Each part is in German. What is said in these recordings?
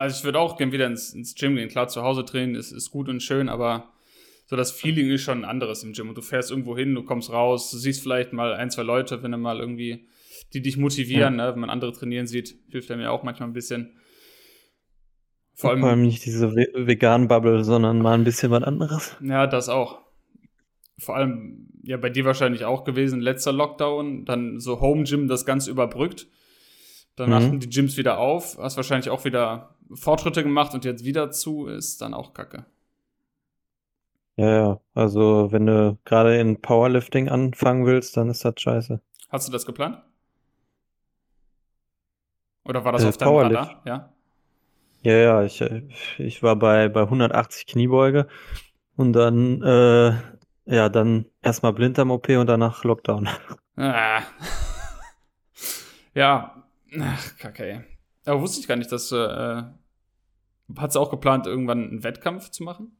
Also ich würde auch gern wieder ins, ins Gym gehen. Klar, zu Hause trainen ist, ist gut und schön, aber so das Feeling ist schon ein anderes im Gym. Und du fährst irgendwo hin, du kommst raus, du siehst vielleicht mal ein, zwei Leute, wenn du mal irgendwie, die dich motivieren, ja. ne? wenn man andere trainieren sieht, hilft einem ja auch manchmal ein bisschen. Vor allem, Vor allem nicht diese veganen Bubble, sondern mal ein bisschen was anderes. Ja, das auch. Vor allem, ja, bei dir wahrscheinlich auch gewesen, letzter Lockdown, dann so Home Gym das Ganze überbrückt. Dann mhm. die Gyms wieder auf, hast wahrscheinlich auch wieder Fortschritte gemacht und jetzt wieder zu, ist dann auch kacke. Ja, ja. Also, wenn du gerade in Powerlifting anfangen willst, dann ist das scheiße. Hast du das geplant? Oder war das äh, auf deinem Powerlift. Radar? Ja. Ja, ja, ich, ich war bei, bei 180 Kniebeuge und dann, äh, ja, dann erstmal Blinddarm-OP und danach Lockdown. Ah. ja, ach, kacke, ey. Aber wusste ich gar nicht, dass, äh, hat auch geplant, irgendwann einen Wettkampf zu machen?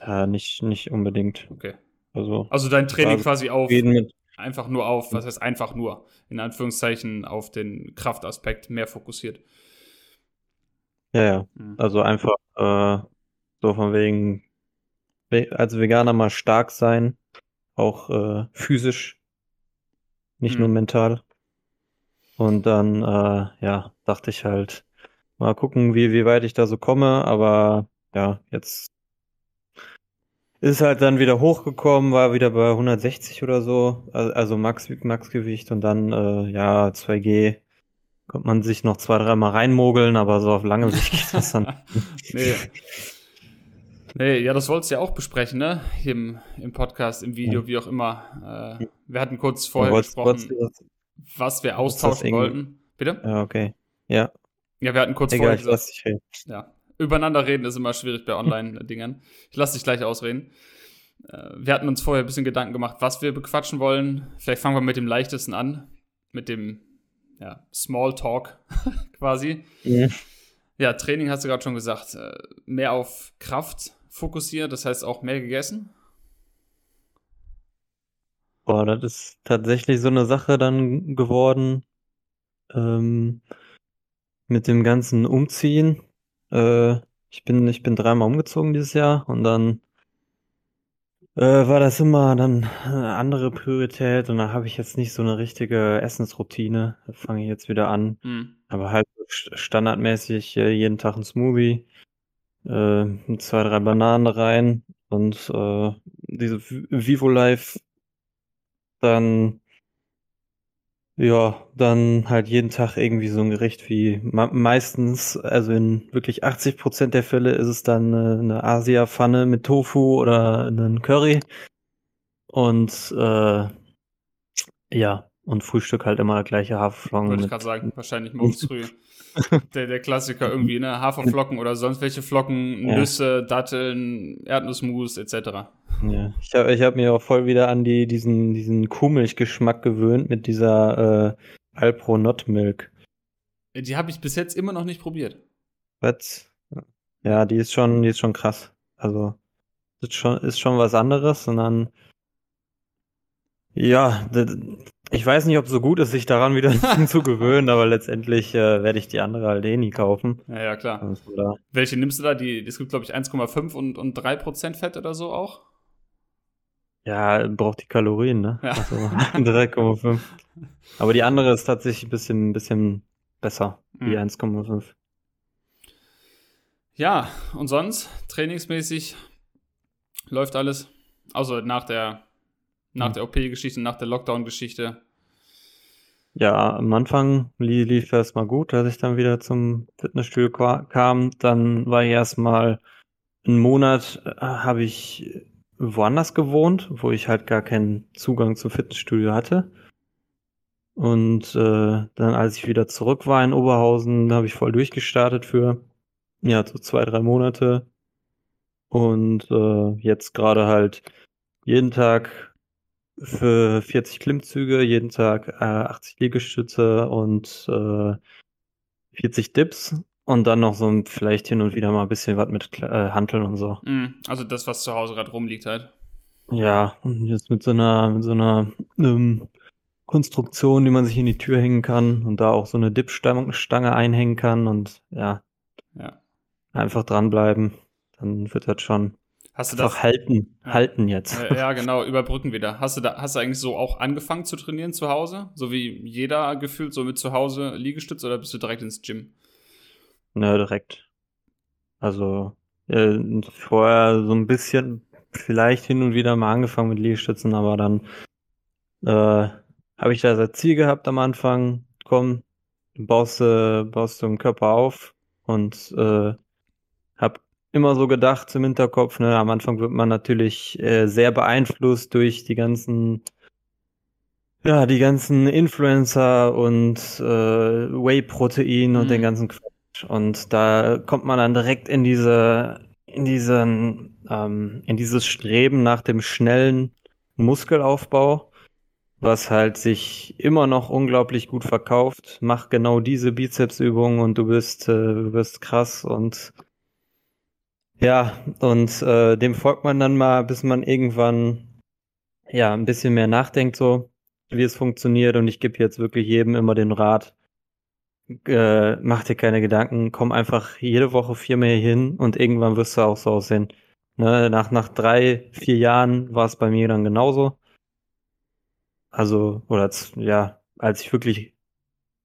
Ja, nicht, nicht unbedingt. Okay. Also, also dein Training quasi auf, einfach nur auf, was heißt einfach nur, in Anführungszeichen auf den Kraftaspekt mehr fokussiert. Ja, ja. Mhm. Also einfach äh, so von wegen, als Veganer mal stark sein, auch äh, physisch, nicht mhm. nur mental. Und dann, äh, ja, dachte ich halt, mal gucken, wie, wie weit ich da so komme. Aber ja, jetzt ist halt dann wieder hochgekommen, war wieder bei 160 oder so, also Max, Maxgewicht und dann, äh, ja, 2G Kommt man sich noch zwei, dreimal reinmogeln, aber so auf lange Sicht geht das dann. nee. Nee, ja, das wolltest du ja auch besprechen, ne? Hier im, im Podcast, im Video, ja. wie auch immer. Äh, wir hatten kurz vorher gesprochen, was, was wir austauschen wollten. Bitte? Ja, okay. Ja. Ja, wir hatten kurz Egal, vorher gesagt, ich lass ja, übereinander reden ist immer schwierig bei Online-Dingern. Ich lass dich gleich ausreden. Äh, wir hatten uns vorher ein bisschen Gedanken gemacht, was wir bequatschen wollen. Vielleicht fangen wir mit dem leichtesten an, mit dem ja, Smalltalk quasi. Ja. ja, Training hast du gerade schon gesagt. Äh, mehr auf Kraft fokussiert, das heißt auch mehr gegessen? Boah, das ist tatsächlich so eine Sache dann geworden. Ähm, mit dem ganzen Umziehen. Äh, ich bin, ich bin dreimal umgezogen dieses Jahr und dann äh, war das immer dann eine andere Priorität und da habe ich jetzt nicht so eine richtige Essensroutine. Fange ich jetzt wieder an. Mhm. Aber halt standardmäßig äh, jeden Tag ein Smoothie, äh, zwei, drei Bananen rein und äh, diese Vivo Life dann ja, dann halt jeden Tag irgendwie so ein Gericht wie meistens, also in wirklich 80 Prozent der Fälle ist es dann eine, eine Asia-Pfanne mit Tofu oder einen Curry. Und äh, ja, und Frühstück halt immer gleiche Haferflocken. Würde ich gerade sagen, wahrscheinlich morgens früh. Der, der Klassiker irgendwie, ne? Haferflocken oder sonst welche Flocken, ja. Nüsse, Datteln, Erdnussmus etc. Ja, ich habe ich hab mir auch voll wieder an die, diesen, diesen Kuhmilchgeschmack gewöhnt mit dieser äh, Alpro Not Milk. Die habe ich bis jetzt immer noch nicht probiert. Was? Ja, die ist schon, die ist schon krass. Also, ist schon, ist schon was anderes und dann ja, ich weiß nicht, ob es so gut ist, sich daran wieder zu gewöhnen, aber letztendlich äh, werde ich die andere halt eh nie kaufen. Ja, ja, klar. Also, Welche nimmst du da? Die, es gibt, glaube ich, 1,5 und, und 3% Fett oder so auch? Ja, braucht die Kalorien, ne? Ja. Also 3,5. Aber die andere ist tatsächlich ein bisschen, ein bisschen besser, die mhm. 1,5. Ja, und sonst, trainingsmäßig läuft alles. Also nach der nach der OP-Geschichte, nach der Lockdown-Geschichte? Ja, am Anfang lief es mal gut, als ich dann wieder zum Fitnessstudio kam. Dann war ich erstmal einen Monat, äh, habe ich woanders gewohnt, wo ich halt gar keinen Zugang zum Fitnessstudio hatte. Und äh, dann, als ich wieder zurück war in Oberhausen, habe ich voll durchgestartet für ja so zwei, drei Monate. Und äh, jetzt gerade halt jeden Tag für 40 Klimmzüge, jeden Tag äh, 80 Liegestütze und äh, 40 Dips und dann noch so vielleicht hin und wieder mal ein bisschen was mit äh, Hanteln und so. Mm, also das, was zu Hause gerade rumliegt halt. Ja, und jetzt mit so einer, mit so einer ähm, Konstruktion, die man sich in die Tür hängen kann und da auch so eine Dip-Stange einhängen kann und ja. Ja. einfach dranbleiben, dann wird das schon Hast du das? halten, ja. halten jetzt. Ja, genau, überbrücken wieder. Hast du da, hast du eigentlich so auch angefangen zu trainieren zu Hause? So wie jeder gefühlt, so mit zu Hause Liegestütz oder bist du direkt ins Gym? Ne, direkt. Also, äh, vorher so ein bisschen, vielleicht hin und wieder mal angefangen mit Liegestützen, aber dann äh, habe ich da das Ziel gehabt am Anfang, komm, baust, äh, baust du den Körper auf und äh, immer so gedacht im Hinterkopf, ne, am Anfang wird man natürlich äh, sehr beeinflusst durch die ganzen, ja, die ganzen Influencer und äh, Whey-Protein mhm. und den mhm. ganzen Quatsch. Und da kommt man dann direkt in diese, in diesen, ähm, in dieses Streben nach dem schnellen Muskelaufbau, was halt sich immer noch unglaublich gut verkauft. Mach genau diese Bizepsübungen und du bist, äh, du bist krass und ja, und äh, dem folgt man dann mal, bis man irgendwann ja ein bisschen mehr nachdenkt, so wie es funktioniert. Und ich gebe jetzt wirklich jedem immer den Rat, äh, mach dir keine Gedanken, komm einfach jede Woche viermal hier hin und irgendwann wirst du auch so aussehen. Ne, nach, nach drei, vier Jahren war es bei mir dann genauso. Also, oder ja, als ich wirklich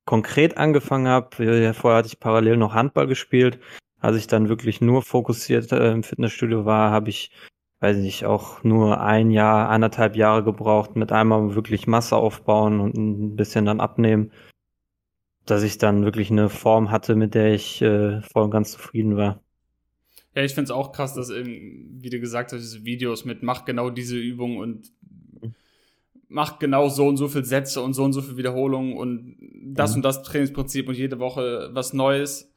konkret angefangen habe, vorher hatte ich parallel noch Handball gespielt, als ich dann wirklich nur fokussiert äh, im Fitnessstudio war, habe ich, weiß ich nicht, auch nur ein Jahr, anderthalb Jahre gebraucht, mit einmal wirklich Masse aufbauen und ein bisschen dann abnehmen, dass ich dann wirklich eine Form hatte, mit der ich äh, voll und ganz zufrieden war. Ja, ich finde es auch krass, dass eben, wie du gesagt hast, diese Videos mit mach genau diese Übung und mach genau so und so viel Sätze und so und so viel Wiederholungen und das mhm. und das Trainingsprinzip und jede Woche was Neues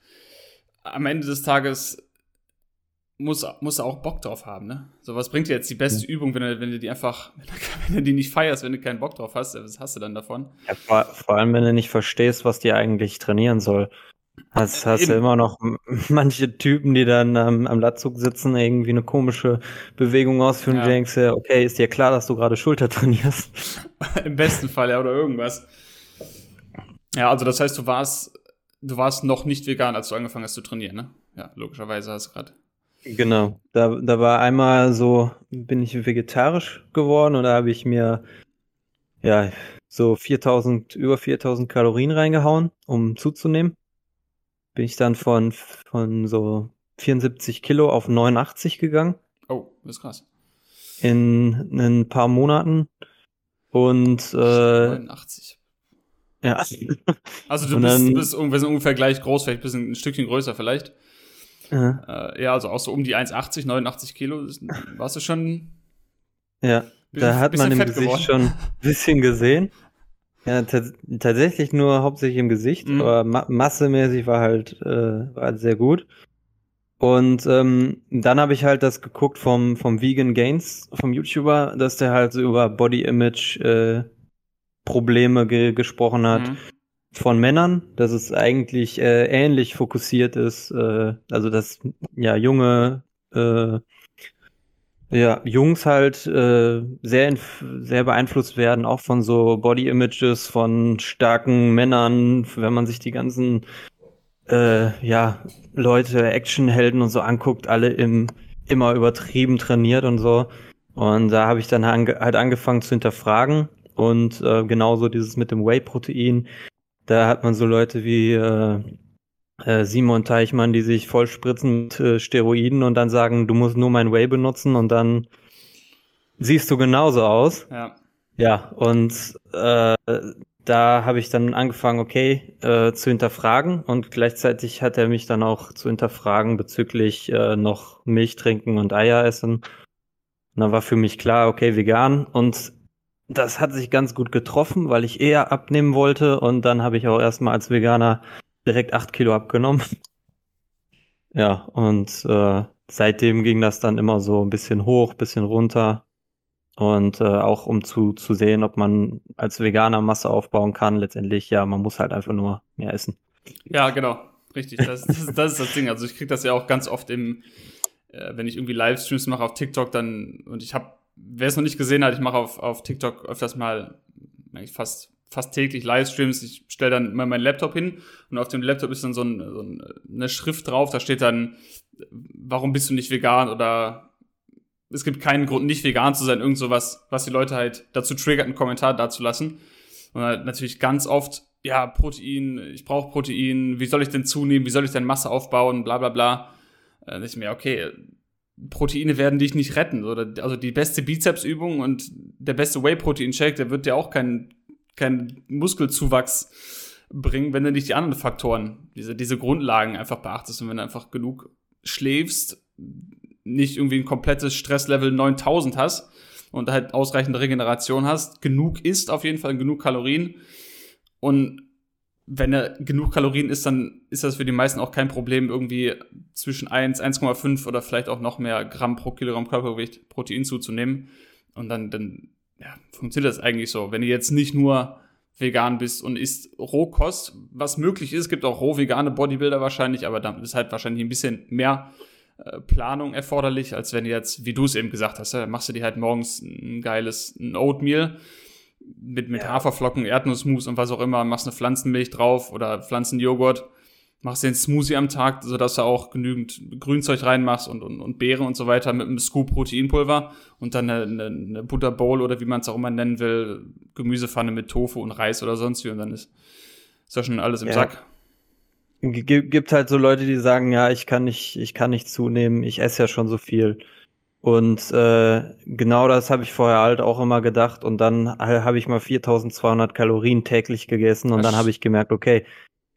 am Ende des Tages muss, muss er auch Bock drauf haben, ne? So, was bringt dir jetzt die beste ja. Übung, wenn du, wenn du die einfach, wenn du die nicht feierst, wenn du keinen Bock drauf hast, was hast du dann davon? Ja, vor, vor, allem, wenn du nicht verstehst, was dir eigentlich trainieren soll. Hast, hast du immer noch manche Typen, die dann ähm, am Latzug sitzen, irgendwie eine komische Bewegung ausführen ja. und du denkst ja, okay, ist dir klar, dass du gerade Schulter trainierst? Im besten Fall, ja, oder irgendwas. Ja, also das heißt, du warst du warst noch nicht vegan, als du angefangen hast zu trainieren, ne? Ja, logischerweise hast du gerade. Genau. Da, da war einmal so, bin ich vegetarisch geworden und da habe ich mir ja so 4000, über 4000 Kalorien reingehauen, um zuzunehmen. Bin ich dann von, von so 74 Kilo auf 89 gegangen. Oh, das ist krass. In, in ein paar Monaten. Und äh, 89. Ja. Also du bist, dann, bist ungefähr gleich groß, vielleicht ein bisschen ein Stückchen größer vielleicht. Ja, äh, ja also auch so um die 1,80, 89 Kilo. Warst du schon. Ja, da hat man im Gesicht geworden. schon ein bisschen gesehen. Ja, tatsächlich nur hauptsächlich im Gesicht, mhm. aber ma massemäßig war halt, äh, war halt sehr gut. Und ähm, dann habe ich halt das geguckt vom, vom Vegan Gains, vom YouTuber, dass der halt so über Body Image äh, Probleme ge gesprochen hat. Mhm. Von Männern, dass es eigentlich äh, ähnlich fokussiert ist, äh, also dass ja junge äh, ja, Jungs halt äh, sehr, sehr beeinflusst werden, auch von so Body Images von starken Männern, wenn man sich die ganzen äh, ja, Leute, Actionhelden und so anguckt, alle im immer übertrieben trainiert und so. Und da habe ich dann halt angefangen zu hinterfragen, und äh, genauso dieses mit dem Whey-Protein. Da hat man so Leute wie äh, äh, Simon Teichmann, die sich voll spritzen mit äh, Steroiden und dann sagen, du musst nur mein Whey benutzen und dann siehst du genauso aus. Ja. Ja, und äh, da habe ich dann angefangen, okay, äh, zu hinterfragen und gleichzeitig hat er mich dann auch zu hinterfragen bezüglich äh, noch Milch trinken und Eier essen. Und dann war für mich klar, okay, vegan und das hat sich ganz gut getroffen, weil ich eher abnehmen wollte und dann habe ich auch erstmal als Veganer direkt acht Kilo abgenommen. Ja, und äh, seitdem ging das dann immer so ein bisschen hoch, bisschen runter. Und äh, auch um zu, zu sehen, ob man als Veganer Masse aufbauen kann, letztendlich, ja, man muss halt einfach nur mehr essen. Ja, genau. Richtig. Das, das, das ist das Ding. Also ich kriege das ja auch ganz oft im, äh, wenn ich irgendwie Livestreams mache auf TikTok, dann, und ich habe wer es noch nicht gesehen hat, ich mache auf, auf TikTok öfters mal, fast, fast täglich Livestreams. Ich stelle dann mal meinen Laptop hin und auf dem Laptop ist dann so, ein, so eine Schrift drauf, da steht dann, warum bist du nicht vegan oder es gibt keinen Grund, nicht vegan zu sein, irgend sowas, was die Leute halt dazu triggert, einen Kommentar dazulassen. Und halt natürlich ganz oft, ja, Protein, ich brauche Protein, wie soll ich denn zunehmen, wie soll ich denn Masse aufbauen, bla bla bla. Äh, da ich mir, okay, Proteine werden dich nicht retten. Oder, also die beste Bizepsübung und der beste Whey-Protein-Shake, der wird dir auch keinen kein Muskelzuwachs bringen, wenn du nicht die anderen Faktoren, diese, diese Grundlagen einfach beachtest und wenn du einfach genug schläfst, nicht irgendwie ein komplettes Stresslevel 9000 hast und halt ausreichende Regeneration hast, genug isst auf jeden Fall, genug Kalorien und wenn er genug Kalorien isst, dann ist das für die meisten auch kein Problem, irgendwie zwischen 1, 1,5 oder vielleicht auch noch mehr Gramm pro Kilogramm Körpergewicht Protein zuzunehmen. Und dann, dann ja, funktioniert das eigentlich so. Wenn du jetzt nicht nur vegan bist und isst Rohkost, was möglich ist, gibt auch roh vegane Bodybuilder wahrscheinlich, aber dann ist halt wahrscheinlich ein bisschen mehr äh, Planung erforderlich, als wenn du jetzt, wie du es eben gesagt hast, ja, machst du dir halt morgens ein geiles Oatmeal mit, mit ja. Haferflocken, Erdnussmus und was auch immer, machst eine Pflanzenmilch drauf oder Pflanzenjoghurt, machst den Smoothie am Tag, sodass du auch genügend Grünzeug reinmachst und, und, und Beeren und so weiter mit einem Scoop Proteinpulver und dann eine, eine, eine Butterbowl oder wie man es auch immer nennen will, Gemüsepfanne mit Tofu und Reis oder sonst wie und dann ist, ist ja schon alles im ja. Sack. Gibt halt so Leute, die sagen, ja, ich kann nicht, ich kann nicht zunehmen, ich esse ja schon so viel. Und äh, genau das habe ich vorher halt auch immer gedacht. Und dann habe ich mal 4200 Kalorien täglich gegessen. Und dann habe ich gemerkt, okay,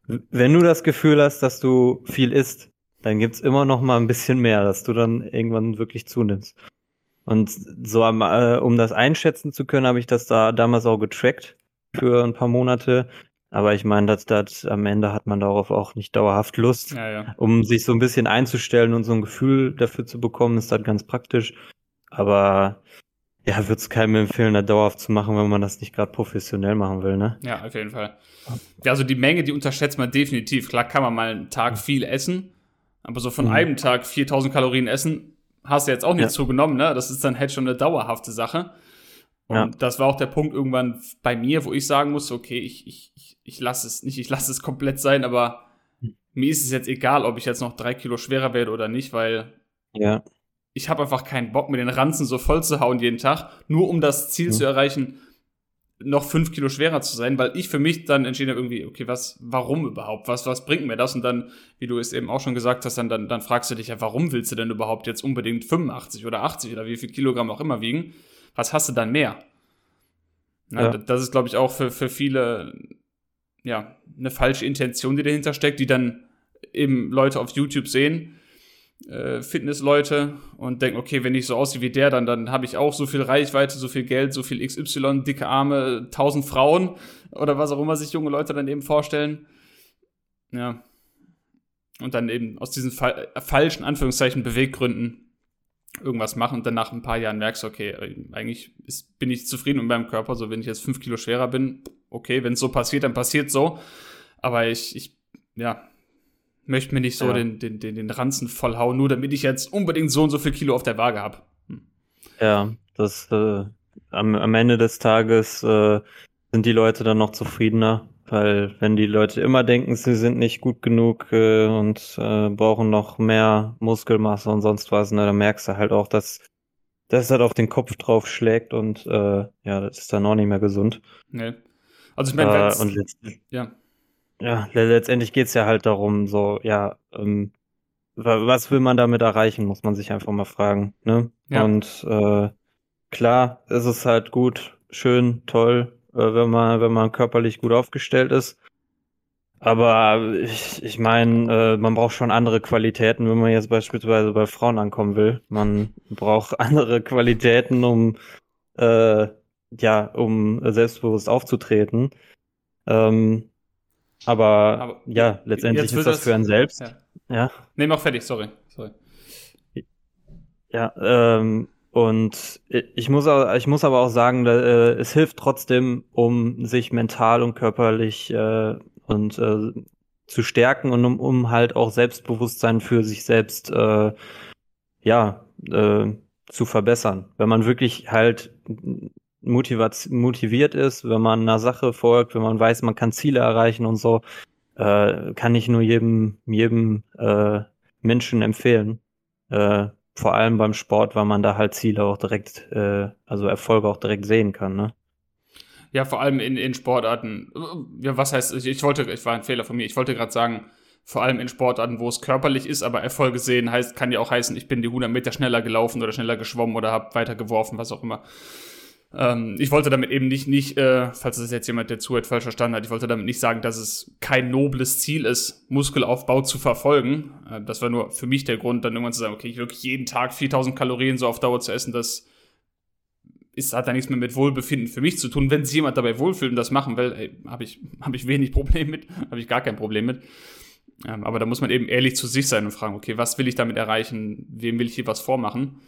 wenn du das Gefühl hast, dass du viel isst, dann gibt's immer noch mal ein bisschen mehr, dass du dann irgendwann wirklich zunimmst. Und so äh, um das einschätzen zu können, habe ich das da damals auch getrackt für ein paar Monate. Aber ich meine, dass das am Ende hat man darauf auch nicht dauerhaft Lust. Ja, ja. Um sich so ein bisschen einzustellen und so ein Gefühl dafür zu bekommen, ist das ganz praktisch. Aber ja, würde es keinem empfehlen, da dauerhaft zu machen, wenn man das nicht gerade professionell machen will, ne? Ja, auf jeden Fall. Ja, also die Menge, die unterschätzt man definitiv. Klar kann man mal einen Tag viel essen, aber so von mhm. einem Tag 4000 Kalorien essen, hast du jetzt auch nicht ja. zugenommen, ne? Das ist dann halt schon eine dauerhafte Sache. Und ja. das war auch der Punkt irgendwann bei mir, wo ich sagen musste, okay, ich, ich, ich, ich lasse es nicht, ich lasse es komplett sein, aber mir ist es jetzt egal, ob ich jetzt noch drei Kilo schwerer werde oder nicht, weil ja. ich habe einfach keinen Bock, mir den Ranzen so voll zu hauen jeden Tag, nur um das Ziel mhm. zu erreichen, noch fünf Kilo schwerer zu sein, weil ich für mich dann entschieden habe, irgendwie, okay, was, warum überhaupt? Was, was bringt mir das? Und dann, wie du es eben auch schon gesagt hast, dann, dann, dann fragst du dich ja, warum willst du denn überhaupt jetzt unbedingt 85 oder 80 oder wie viel Kilogramm auch immer wiegen? Was hast du dann mehr? Na, ja. Das ist, glaube ich, auch für, für viele ja, eine falsche Intention, die dahinter steckt, die dann eben Leute auf YouTube sehen, äh, Fitnessleute und denken, okay, wenn ich so aussehe wie der, dann, dann habe ich auch so viel Reichweite, so viel Geld, so viel XY, dicke Arme, tausend Frauen oder was auch immer sich junge Leute dann eben vorstellen. Ja. Und dann eben aus diesen fa falschen, Anführungszeichen, Beweggründen irgendwas machen und dann nach ein paar Jahren merkst du, okay, eigentlich ist, bin ich zufrieden mit meinem Körper. So, wenn ich jetzt fünf Kilo schwerer bin, okay, wenn es so passiert, dann passiert so. Aber ich, ich, ja, möchte mir nicht so ja. den, den, den, den Ranzen vollhauen, nur damit ich jetzt unbedingt so und so viel Kilo auf der Waage habe. Hm. Ja, das äh, am, am Ende des Tages äh, sind die Leute dann noch zufriedener, weil wenn die Leute immer denken, sie sind nicht gut genug äh, und äh, brauchen noch mehr Muskelmasse und sonst was, ne, dann merkst du halt auch, dass das halt auf den Kopf drauf schlägt und äh, ja, das ist dann auch nicht mehr gesund. Nee. Also ich meine, äh, und letztendlich, ja. Ja, letztendlich geht's ja halt darum, so, ja, ähm, was will man damit erreichen, muss man sich einfach mal fragen. Ne? Ja. Und äh, klar, es ist halt gut, schön, toll, wenn man, wenn man körperlich gut aufgestellt ist. Aber ich, ich meine, äh, man braucht schon andere Qualitäten, wenn man jetzt beispielsweise bei Frauen ankommen will. Man braucht andere Qualitäten, um äh, ja, um selbstbewusst aufzutreten. Ähm, aber, aber, ja, letztendlich ist das, das, für einen selbst. Ja. ja. Nee, mach fertig, sorry. sorry. Ja, ähm, und ich muss, ich muss aber auch sagen, äh, es hilft trotzdem, um sich mental und körperlich äh, und äh, zu stärken und um, um halt auch Selbstbewusstsein für sich selbst ja äh, zu verbessern. Wenn man wirklich halt motiviert ist, wenn man einer Sache folgt, wenn man weiß, man kann Ziele erreichen und so, äh, kann ich nur jedem, jedem äh, Menschen empfehlen. Äh, vor allem beim Sport, weil man da halt Ziele auch direkt, äh, also Erfolge auch direkt sehen kann, ne? Ja, vor allem in, in Sportarten. Ja, was heißt, ich, ich wollte, ich war ein Fehler von mir, ich wollte gerade sagen, vor allem in Sportarten, wo es körperlich ist, aber Erfolge sehen heißt, kann ja auch heißen, ich bin die 100 Meter schneller gelaufen oder schneller geschwommen oder habe weiter geworfen, was auch immer. Ähm, ich wollte damit eben nicht, nicht äh, falls das jetzt jemand, der zuhört, falsch verstanden hat, ich wollte damit nicht sagen, dass es kein nobles Ziel ist, Muskelaufbau zu verfolgen. Äh, das war nur für mich der Grund, dann irgendwann zu sagen, okay, ich wirklich jeden Tag 4000 Kalorien so auf Dauer zu essen, das ist, hat da nichts mehr mit Wohlbefinden für mich zu tun. Wenn sich jemand dabei wohlfühlt und das machen will, habe ich, hab ich wenig Problem mit, habe ich gar kein Problem mit. Ähm, aber da muss man eben ehrlich zu sich sein und fragen, okay, was will ich damit erreichen? Wem will ich hier was vormachen?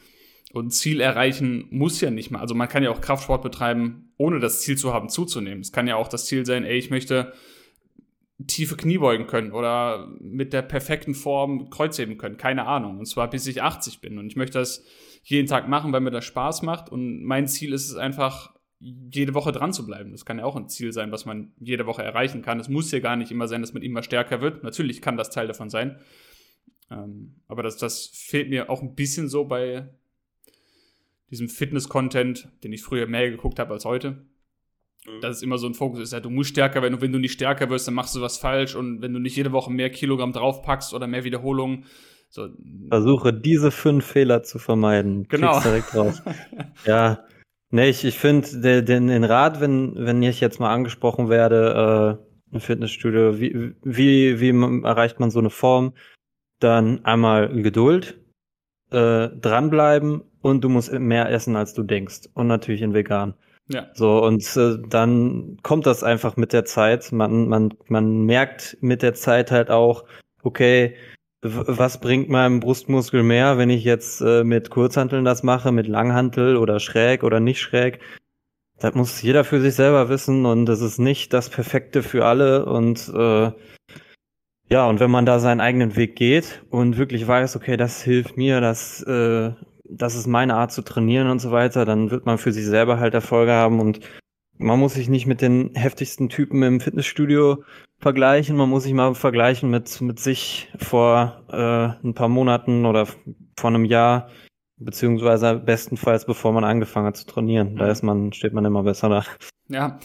Und Ziel erreichen muss ja nicht mal. Also man kann ja auch Kraftsport betreiben, ohne das Ziel zu haben, zuzunehmen. Es kann ja auch das Ziel sein, ey, ich möchte tiefe Kniebeugen können oder mit der perfekten Form Kreuzheben können. Keine Ahnung. Und zwar bis ich 80 bin. Und ich möchte das jeden Tag machen, weil mir das Spaß macht. Und mein Ziel ist es einfach, jede Woche dran zu bleiben. Das kann ja auch ein Ziel sein, was man jede Woche erreichen kann. Es muss ja gar nicht immer sein, dass man immer stärker wird. Natürlich kann das Teil davon sein. Ähm, aber das, das fehlt mir auch ein bisschen so bei diesem Fitness-Content, den ich früher mehr geguckt habe als heute. Mhm. Dass es immer so ein Fokus ist, ja, du musst stärker werden und wenn du nicht stärker wirst, dann machst du was falsch und wenn du nicht jede Woche mehr Kilogramm draufpackst oder mehr Wiederholungen, so. Versuche diese fünf Fehler zu vermeiden. Genau. direkt raus. ja, Nee, ich, ich finde den, den Rat, wenn, wenn ich jetzt mal angesprochen werde, äh, im Fitnessstudio, wie, wie, wie erreicht man so eine Form? Dann einmal Geduld, äh, dranbleiben und du musst mehr essen, als du denkst. Und natürlich in vegan. Ja. So, und äh, dann kommt das einfach mit der Zeit. Man, man, man merkt mit der Zeit halt auch, okay, was bringt meinem Brustmuskel mehr, wenn ich jetzt äh, mit Kurzhanteln das mache, mit Langhantel oder schräg oder nicht schräg? Das muss jeder für sich selber wissen und das ist nicht das Perfekte für alle und äh, ja, und wenn man da seinen eigenen Weg geht und wirklich weiß, okay, das hilft mir, das, äh, das ist meine Art zu trainieren und so weiter, dann wird man für sich selber halt Erfolge haben und man muss sich nicht mit den heftigsten Typen im Fitnessstudio vergleichen. Man muss sich mal vergleichen mit, mit sich vor äh, ein paar Monaten oder vor einem Jahr, beziehungsweise bestenfalls bevor man angefangen hat zu trainieren. Da ist man, steht man immer besser da. Ja.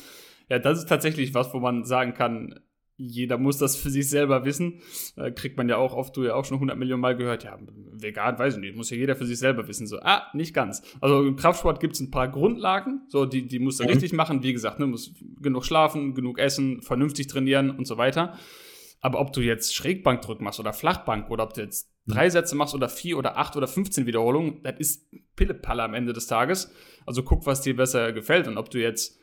Ja, das ist tatsächlich was, wo man sagen kann, jeder muss das für sich selber wissen. Äh, kriegt man ja auch oft, du ja auch schon 100 Millionen Mal gehört, ja, vegan, weiß ich nicht, muss ja jeder für sich selber wissen. So, ah, nicht ganz. Also im Kraftsport gibt es ein paar Grundlagen, so, die, die musst du mhm. richtig machen. Wie gesagt, ne, musst genug schlafen, genug essen, vernünftig trainieren und so weiter. Aber ob du jetzt Schrägbankdrück machst oder Flachbank oder ob du jetzt mhm. drei Sätze machst oder vier oder acht oder 15 Wiederholungen, das ist Pillepalle am Ende des Tages. Also guck, was dir besser gefällt und ob du jetzt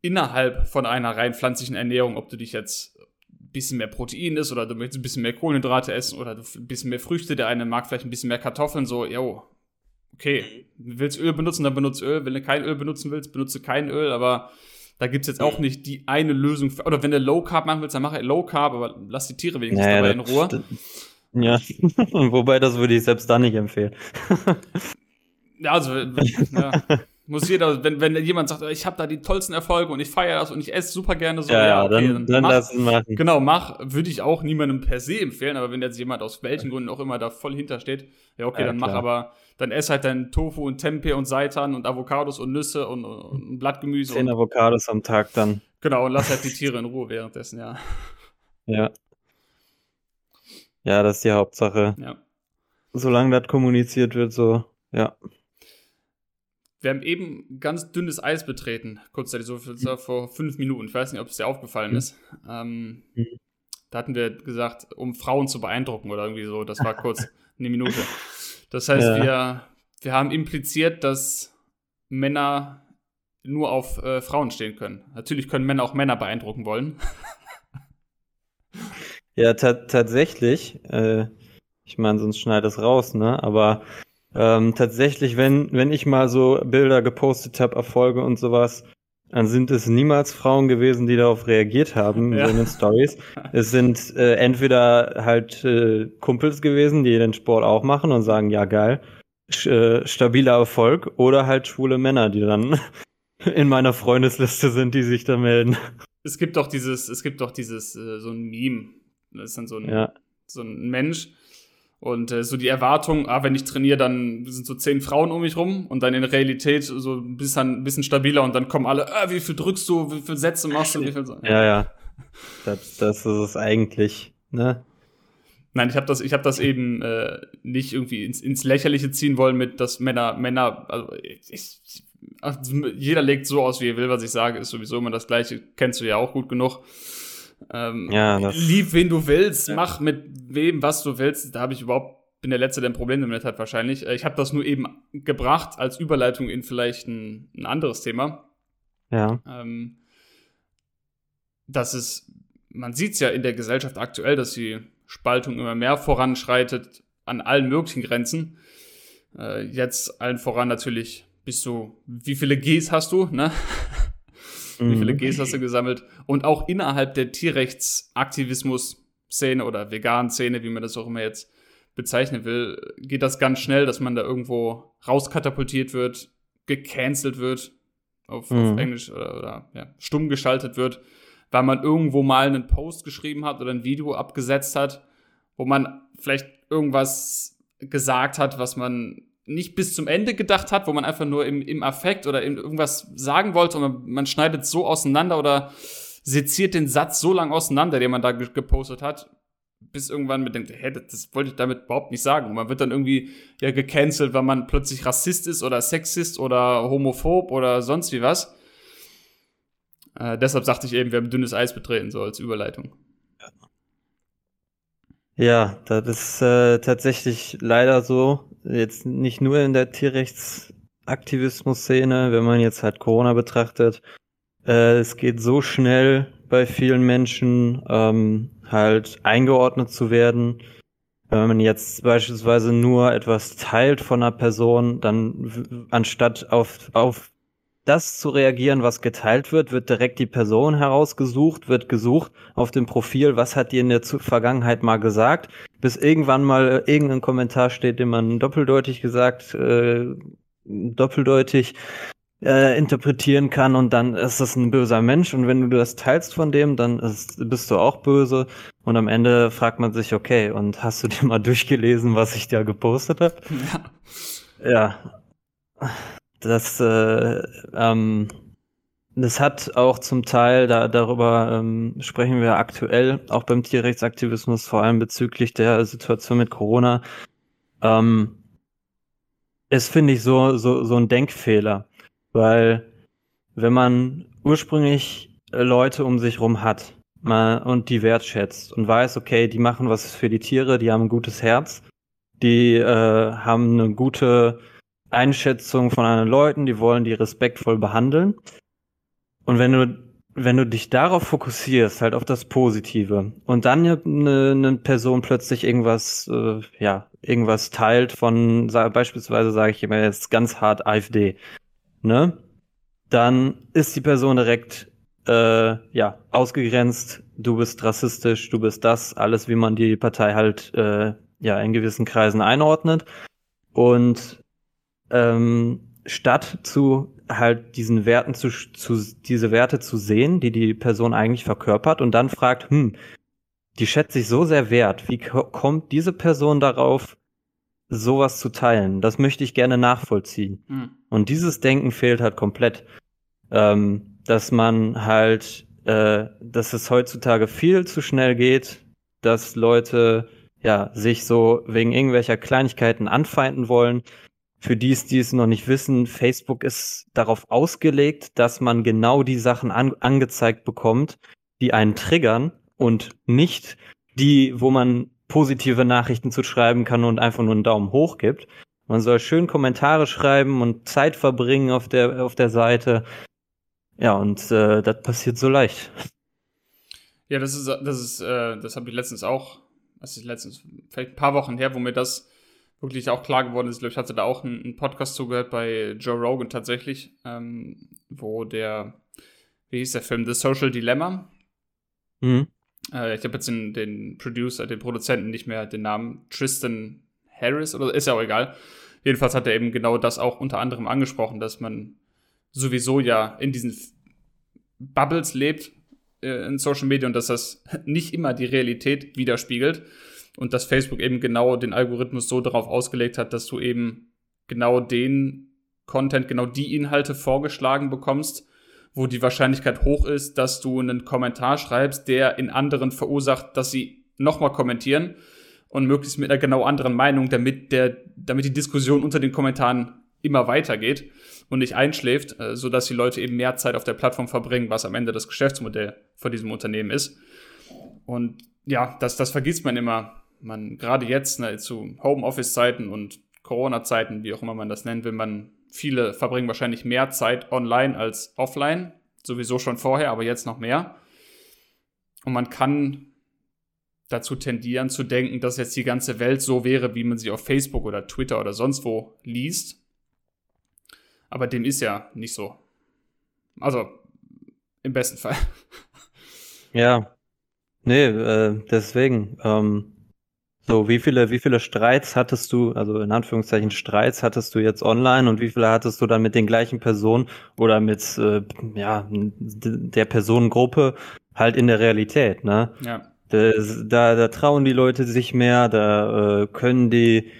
innerhalb von einer rein pflanzlichen Ernährung, ob du dich jetzt ein bisschen mehr Protein isst oder du möchtest ein bisschen mehr Kohlenhydrate essen oder du ein bisschen mehr Früchte, der eine mag vielleicht ein bisschen mehr Kartoffeln, so, yo, okay, willst Öl benutzen, dann benutze Öl, wenn du kein Öl benutzen willst, benutze kein Öl, aber da gibt es jetzt auch nicht die eine Lösung. Für, oder wenn du Low Carb machen willst, dann mache Low Carb, aber lass die Tiere wenigstens naja, dabei in Ruhe. Ja, wobei das würde ich selbst da nicht empfehlen. ja, also, ja. Muss jeder, wenn, wenn jemand sagt, ich habe da die tollsten Erfolge und ich feiere das und ich esse super gerne so, ja, ja okay, dann, dann, mach, lass es machen. Genau, mach, würde ich auch niemandem per se empfehlen, aber wenn jetzt jemand aus welchen Gründen auch immer da voll hintersteht, ja, okay, ja, dann klar. mach aber, dann ess halt dein Tofu und Tempeh und Seitan und Avocados und Nüsse und, und Blattgemüse. Zehn Avocados am Tag dann. Genau, und lass halt die Tiere in Ruhe währenddessen, ja. Ja. Ja, das ist die Hauptsache. Ja. Solange das kommuniziert wird, so, ja. Wir haben eben ganz dünnes Eis betreten, kurzzeitig, so vor fünf Minuten. Ich weiß nicht, ob es dir aufgefallen mhm. ist. Ähm, mhm. Da hatten wir gesagt, um Frauen zu beeindrucken oder irgendwie so. Das war kurz eine Minute. Das heißt, ja. wir, wir haben impliziert, dass Männer nur auf äh, Frauen stehen können. Natürlich können Männer auch Männer beeindrucken wollen. ja, tatsächlich. Äh, ich meine, sonst schneid es raus, ne? Aber ähm, tatsächlich, wenn, wenn ich mal so Bilder gepostet habe, Erfolge und sowas, dann sind es niemals Frauen gewesen, die darauf reagiert haben ja. in den Stories. Es sind äh, entweder halt äh, Kumpels gewesen, die den Sport auch machen und sagen, ja geil, äh, stabiler Erfolg, oder halt schwule Männer, die dann in meiner Freundesliste sind, die sich da melden. Es gibt doch dieses, es gibt doch dieses, äh, so ein Meme. Das ist dann so ein, ja. so ein Mensch. Und äh, so die Erwartung, ah, wenn ich trainiere, dann sind so zehn Frauen um mich rum und dann in der Realität so ein bisschen, ein bisschen stabiler und dann kommen alle, ah, wie viel drückst du, wie viele Sätze machst du, wie viel so. Ja, ja. Das, das ist es eigentlich, ne? Nein, ich habe das, ich hab das eben äh, nicht irgendwie ins, ins Lächerliche ziehen wollen mit, dass Männer, Männer, also ich, also jeder legt so aus, wie er will, was ich sage, ist sowieso immer das Gleiche, kennst du ja auch gut genug. Ähm, ja, lieb, wen du willst, ja. mach mit wem, was du willst. Da habe ich überhaupt, bin der Letzte, der ein Problem damit hat wahrscheinlich. Äh, ich habe das nur eben gebracht als Überleitung in vielleicht ein, ein anderes Thema. Ja. Ähm, dass es, man sieht es ja in der Gesellschaft aktuell, dass die Spaltung immer mehr voranschreitet an allen möglichen Grenzen. Äh, jetzt allen voran natürlich bist du, wie viele Gs hast du, ne? Mhm. Wie viele Gs hast du gesammelt? Und auch innerhalb der Tierrechtsaktivismus-Szene oder Vegan-Szene, wie man das auch immer jetzt bezeichnen will, geht das ganz schnell, dass man da irgendwo rauskatapultiert wird, gecancelt wird, auf, mhm. auf Englisch oder, oder ja, stumm geschaltet wird, weil man irgendwo mal einen Post geschrieben hat oder ein Video abgesetzt hat, wo man vielleicht irgendwas gesagt hat, was man nicht bis zum Ende gedacht hat, wo man einfach nur im, im Affekt oder in irgendwas sagen wollte und man, schneidet so auseinander oder seziert den Satz so lang auseinander, den man da gepostet hat, bis irgendwann man denkt, hä, das, das wollte ich damit überhaupt nicht sagen. Und man wird dann irgendwie ja gecancelt, weil man plötzlich Rassist ist oder Sexist oder homophob oder sonst wie was. Äh, deshalb sagte ich eben, wir haben dünnes Eis betreten, so als Überleitung. Ja, das ist äh, tatsächlich leider so. Jetzt nicht nur in der Tierrechtsaktivismus-Szene, wenn man jetzt halt Corona betrachtet. Äh, es geht so schnell bei vielen Menschen, ähm, halt eingeordnet zu werden. Wenn man jetzt beispielsweise nur etwas teilt von einer Person, dann anstatt auf, auf das zu reagieren, was geteilt wird, wird direkt die Person herausgesucht, wird gesucht auf dem Profil, was hat die in der Vergangenheit mal gesagt, bis irgendwann mal äh, irgendein Kommentar steht, den man doppeldeutig gesagt, äh, doppeldeutig äh, interpretieren kann und dann ist das ein böser Mensch und wenn du das teilst von dem, dann ist, bist du auch böse und am Ende fragt man sich, okay, und hast du dir mal durchgelesen, was ich da gepostet habe? Ja. ja das, äh, ähm, das hat auch zum Teil, da, darüber ähm, sprechen wir aktuell, auch beim Tierrechtsaktivismus, vor allem bezüglich der Situation mit Corona, ähm, ist, finde ich, so, so, so ein Denkfehler. Weil wenn man ursprünglich Leute um sich rum hat mal, und die wertschätzt und weiß, okay, die machen was für die Tiere, die haben ein gutes Herz, die äh, haben eine gute Einschätzung von anderen Leuten, die wollen die respektvoll behandeln. Und wenn du, wenn du dich darauf fokussierst, halt auf das Positive, und dann eine, eine Person plötzlich irgendwas, äh, ja, irgendwas teilt von, beispielsweise sage ich immer jetzt ganz hart AfD, ne? Dann ist die Person direkt äh, ja, ausgegrenzt, du bist rassistisch, du bist das, alles, wie man die Partei halt äh, ja in gewissen Kreisen einordnet. Und ähm, statt zu halt diesen Werten zu, zu diese Werte zu sehen, die die Person eigentlich verkörpert und dann fragt, hm, die schätze ich so sehr wert. Wie kommt diese Person darauf, sowas zu teilen? Das möchte ich gerne nachvollziehen. Mhm. Und dieses Denken fehlt halt komplett, ähm, dass man halt, äh, dass es heutzutage viel zu schnell geht, dass Leute ja sich so wegen irgendwelcher Kleinigkeiten anfeinden wollen für die die es noch nicht wissen, Facebook ist darauf ausgelegt, dass man genau die Sachen an, angezeigt bekommt, die einen triggern und nicht die, wo man positive Nachrichten zu schreiben kann und einfach nur einen Daumen hoch gibt. Man soll schön Kommentare schreiben und Zeit verbringen auf der, auf der Seite. Ja, und äh, das passiert so leicht. Ja, das ist, das ist, äh, das habe ich letztens auch, das ist letztens, vielleicht ein paar Wochen her, wo mir das wirklich auch klar geworden ist. Ich glaube, ich hatte da auch einen, einen Podcast zugehört bei Joe Rogan tatsächlich, ähm, wo der, wie hieß der Film, The Social Dilemma. Mhm. Äh, ich habe jetzt den, den Producer, den Produzenten nicht mehr den Namen, Tristan Harris, oder ist ja auch egal. Jedenfalls hat er eben genau das auch unter anderem angesprochen, dass man sowieso ja in diesen Bubbles lebt äh, in Social Media und dass das nicht immer die Realität widerspiegelt und dass Facebook eben genau den Algorithmus so darauf ausgelegt hat, dass du eben genau den Content, genau die Inhalte vorgeschlagen bekommst, wo die Wahrscheinlichkeit hoch ist, dass du einen Kommentar schreibst, der in anderen verursacht, dass sie nochmal kommentieren und möglichst mit einer genau anderen Meinung, damit der, damit die Diskussion unter den Kommentaren immer weitergeht und nicht einschläft, äh, so dass die Leute eben mehr Zeit auf der Plattform verbringen, was am Ende das Geschäftsmodell von diesem Unternehmen ist. Und ja, das, das vergisst man immer. Man, gerade jetzt, ne, zu Homeoffice-Zeiten und Corona-Zeiten, wie auch immer man das nennen will, man, viele verbringen wahrscheinlich mehr Zeit online als offline. Sowieso schon vorher, aber jetzt noch mehr. Und man kann dazu tendieren zu denken, dass jetzt die ganze Welt so wäre, wie man sie auf Facebook oder Twitter oder sonst wo liest. Aber dem ist ja nicht so. Also im besten Fall. Ja. Nee, äh, deswegen. Ähm, so, wie viele, wie viele Streits hattest du, also in Anführungszeichen Streits hattest du jetzt online und wie viele hattest du dann mit den gleichen Personen oder mit äh, ja, der Personengruppe halt in der Realität, ne? Ja. Da, da, da trauen die Leute sich mehr, da äh, können die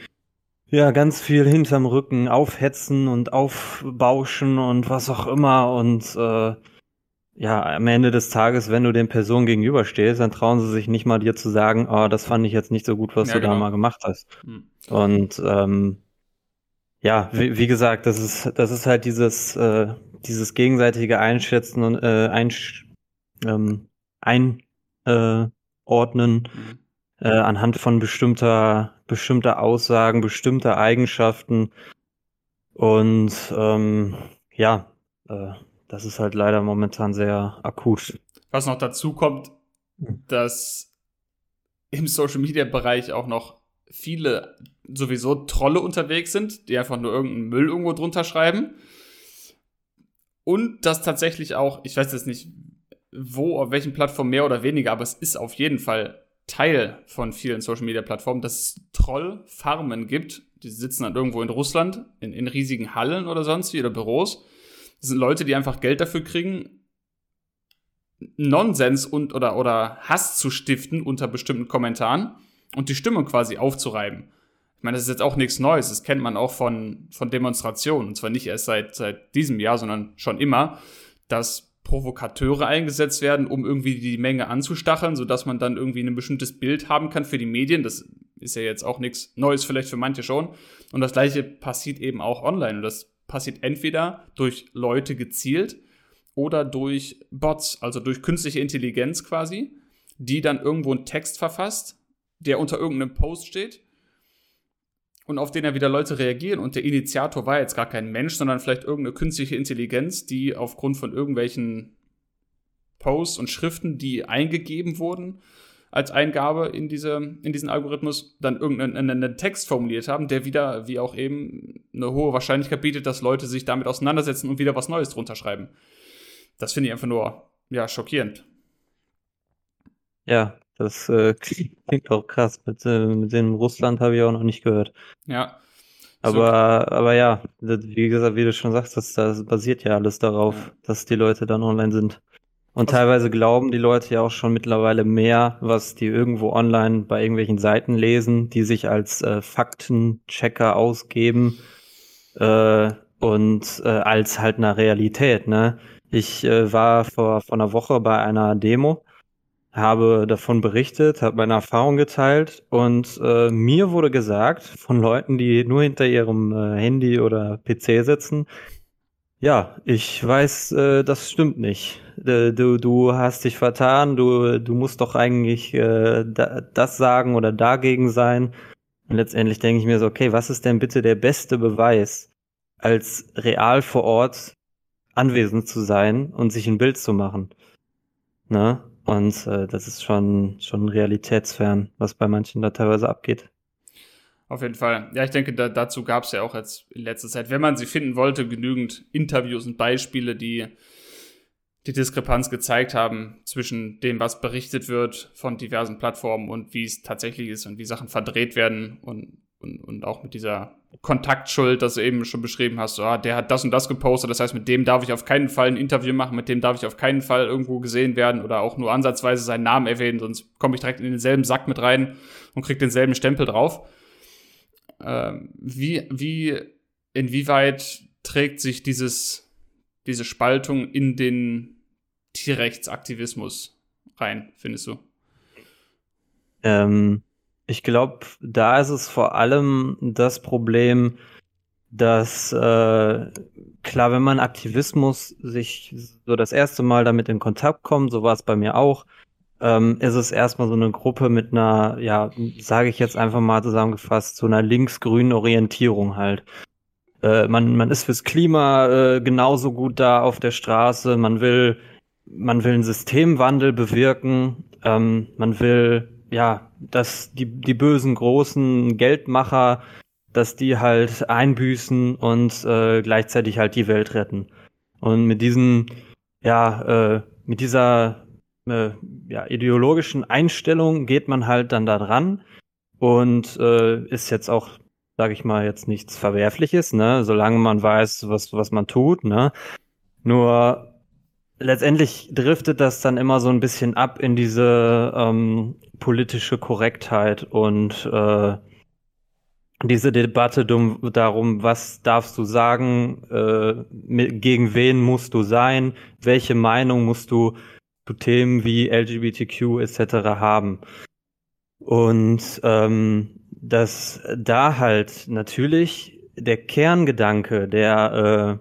ja ganz viel hinterm Rücken aufhetzen und aufbauschen und was auch immer und äh, ja, am Ende des Tages, wenn du den Personen gegenüberstehst, dann trauen sie sich nicht mal dir zu sagen, oh, das fand ich jetzt nicht so gut, was ja, du genau. da mal gemacht hast. Mhm. Und ähm, ja, wie, wie, gesagt, das ist, das ist halt dieses, äh, dieses gegenseitige Einschätzen und äh, Einsch ähm, ein, äh, mhm. äh, anhand von bestimmter, bestimmter Aussagen, bestimmter Eigenschaften. Und ähm, ja, äh, das ist halt leider momentan sehr akut. Was noch dazu kommt, hm. dass im Social Media Bereich auch noch viele sowieso Trolle unterwegs sind, die einfach nur irgendeinen Müll irgendwo drunter schreiben. Und dass tatsächlich auch, ich weiß jetzt nicht, wo, auf welchen Plattformen mehr oder weniger, aber es ist auf jeden Fall Teil von vielen Social Media Plattformen, dass es Trollfarmen gibt. Die sitzen dann irgendwo in Russland, in, in riesigen Hallen oder sonst wie oder Büros. Das sind Leute, die einfach Geld dafür kriegen, Nonsens und oder, oder Hass zu stiften unter bestimmten Kommentaren und die Stimmung quasi aufzureiben. Ich meine, das ist jetzt auch nichts Neues. Das kennt man auch von, von Demonstrationen. Und zwar nicht erst seit, seit diesem Jahr, sondern schon immer, dass Provokateure eingesetzt werden, um irgendwie die Menge anzustacheln, sodass man dann irgendwie ein bestimmtes Bild haben kann für die Medien. Das ist ja jetzt auch nichts Neues, vielleicht für manche schon. Und das gleiche passiert eben auch online. Und das passiert entweder durch Leute gezielt oder durch Bots, also durch künstliche Intelligenz quasi, die dann irgendwo einen Text verfasst, der unter irgendeinem Post steht und auf den ja wieder Leute reagieren. Und der Initiator war jetzt gar kein Mensch, sondern vielleicht irgendeine künstliche Intelligenz, die aufgrund von irgendwelchen Posts und Schriften, die eingegeben wurden, als Eingabe in, diese, in diesen Algorithmus dann irgendeinen einen Text formuliert haben, der wieder, wie auch eben, eine hohe Wahrscheinlichkeit bietet, dass Leute sich damit auseinandersetzen und wieder was Neues drunter schreiben. Das finde ich einfach nur, ja, schockierend. Ja, das äh, klingt auch krass. Mit, äh, mit dem Russland habe ich auch noch nicht gehört. Ja. Aber, so. aber ja, wie gesagt, wie du schon sagst, das, das basiert ja alles darauf, ja. dass die Leute dann online sind. Und teilweise glauben die Leute ja auch schon mittlerweile mehr, was die irgendwo online bei irgendwelchen Seiten lesen, die sich als äh, Faktenchecker ausgeben äh, und äh, als halt eine Realität. Ne? Ich äh, war vor, vor einer Woche bei einer Demo habe davon berichtet, habe meine Erfahrung geteilt und äh, mir wurde gesagt von Leuten, die nur hinter ihrem äh, Handy oder PC sitzen, ja, ich weiß, äh, das stimmt nicht. Äh, du, du hast dich vertan, du, du musst doch eigentlich äh, da, das sagen oder dagegen sein. Und letztendlich denke ich mir so, okay, was ist denn bitte der beste Beweis, als real vor Ort anwesend zu sein und sich ein Bild zu machen? Ne? Und äh, das ist schon, schon realitätsfern, was bei manchen da teilweise abgeht. Auf jeden Fall. Ja, ich denke, da, dazu gab es ja auch jetzt in letzter Zeit, wenn man sie finden wollte, genügend Interviews und Beispiele, die die Diskrepanz gezeigt haben zwischen dem, was berichtet wird von diversen Plattformen und wie es tatsächlich ist und wie Sachen verdreht werden. Und und, und auch mit dieser Kontaktschuld, dass du eben schon beschrieben hast, oh, der hat das und das gepostet, das heißt, mit dem darf ich auf keinen Fall ein Interview machen, mit dem darf ich auf keinen Fall irgendwo gesehen werden oder auch nur ansatzweise seinen Namen erwähnen, sonst komme ich direkt in denselben Sack mit rein und krieg denselben Stempel drauf. Ähm, wie, wie, inwieweit trägt sich dieses, diese Spaltung in den Tierrechtsaktivismus rein, findest du? Ähm, ich glaube, da ist es vor allem das Problem, dass äh, klar, wenn man Aktivismus sich so das erste Mal damit in Kontakt kommt, so war es bei mir auch, ähm, ist es erstmal so eine Gruppe mit einer, ja, sage ich jetzt einfach mal zusammengefasst, so einer linksgrünen Orientierung halt. Äh, man, man ist fürs Klima äh, genauso gut da auf der Straße, man will, man will einen Systemwandel bewirken, ähm, man will ja, dass die, die bösen großen Geldmacher, dass die halt einbüßen und äh, gleichzeitig halt die Welt retten. Und mit diesen, ja, äh, mit dieser äh, ja, ideologischen Einstellung geht man halt dann da dran und äh, ist jetzt auch, sage ich mal, jetzt nichts Verwerfliches, ne, solange man weiß, was, was man tut, ne. Nur letztendlich driftet das dann immer so ein bisschen ab in diese ähm, politische Korrektheit und äh, diese Debatte darum, was darfst du sagen, äh, gegen wen musst du sein, welche Meinung musst du zu Themen wie LGBTQ etc. haben. Und ähm, dass da halt natürlich der Kerngedanke, der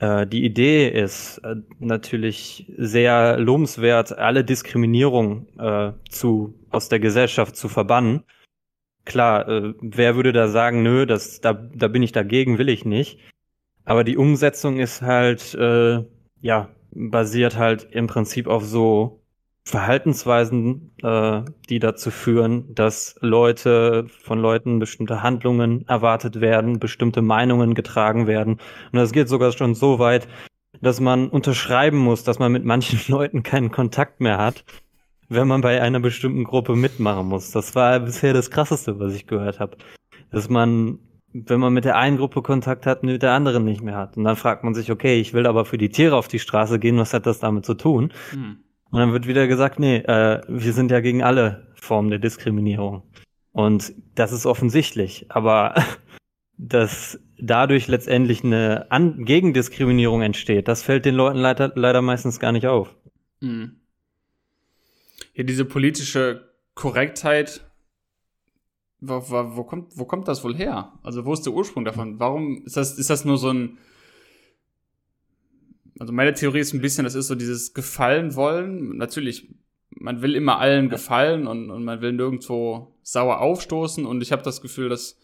äh, äh, die Idee ist äh, natürlich sehr lobenswert, alle Diskriminierung äh, zu, aus der Gesellschaft zu verbannen. Klar, äh, wer würde da sagen, nö, das, da, da bin ich dagegen, will ich nicht. Aber die Umsetzung ist halt, äh, ja, basiert halt im Prinzip auf so Verhaltensweisen, äh, die dazu führen, dass Leute von Leuten bestimmte Handlungen erwartet werden, bestimmte Meinungen getragen werden. Und das geht sogar schon so weit, dass man unterschreiben muss, dass man mit manchen Leuten keinen Kontakt mehr hat, wenn man bei einer bestimmten Gruppe mitmachen muss. Das war bisher das Krasseste, was ich gehört habe. Dass man, wenn man mit der einen Gruppe Kontakt hat, mit der anderen nicht mehr hat. Und dann fragt man sich, okay, ich will aber für die Tiere auf die Straße gehen, was hat das damit zu tun? Hm. Und dann wird wieder gesagt, nee, äh, wir sind ja gegen alle Formen der Diskriminierung. Und das ist offensichtlich. Aber dass dadurch letztendlich eine An Gegendiskriminierung entsteht, das fällt den Leuten leider, leider meistens gar nicht auf. Mhm. Ja, diese politische Korrektheit, wo, wo, wo, kommt, wo kommt das wohl her? Also wo ist der Ursprung davon? Warum ist das, ist das nur so ein also meine Theorie ist ein bisschen, das ist so dieses Gefallen wollen. Natürlich, man will immer allen gefallen und, und man will nirgendwo sauer aufstoßen. Und ich habe das Gefühl, dass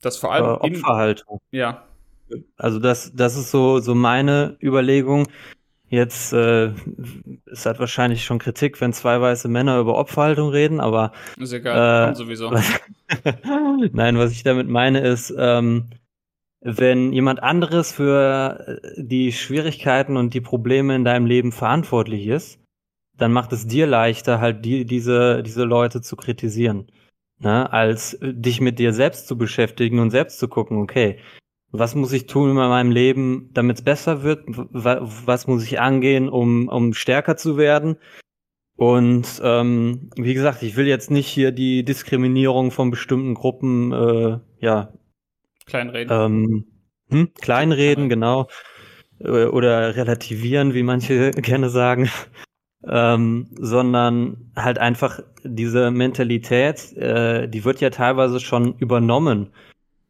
das vor allem. Äh, Opferhaltung. ja. Also das, das ist so, so meine Überlegung. Jetzt, äh, es hat wahrscheinlich schon Kritik, wenn zwei weiße Männer über Opferhaltung reden, aber. Ist egal, äh, sowieso. Nein, was ich damit meine ist, ähm, wenn jemand anderes für äh, die Schwierigkeiten und die Probleme in deinem Leben verantwortlich ist, dann macht es dir leichter, halt die, diese, diese Leute zu kritisieren. Ne? Als äh, dich mit dir selbst zu beschäftigen und selbst zu gucken, okay, was muss ich tun in meinem Leben, damit es besser wird? Was muss ich angehen, um, um stärker zu werden? Und ähm, wie gesagt, ich will jetzt nicht hier die Diskriminierung von bestimmten Gruppen äh, ja Kleinreden. Ähm, hm? Kleinreden, genau. Äh, oder relativieren, wie manche gerne sagen. Ähm, sondern halt einfach diese Mentalität, äh, die wird ja teilweise schon übernommen.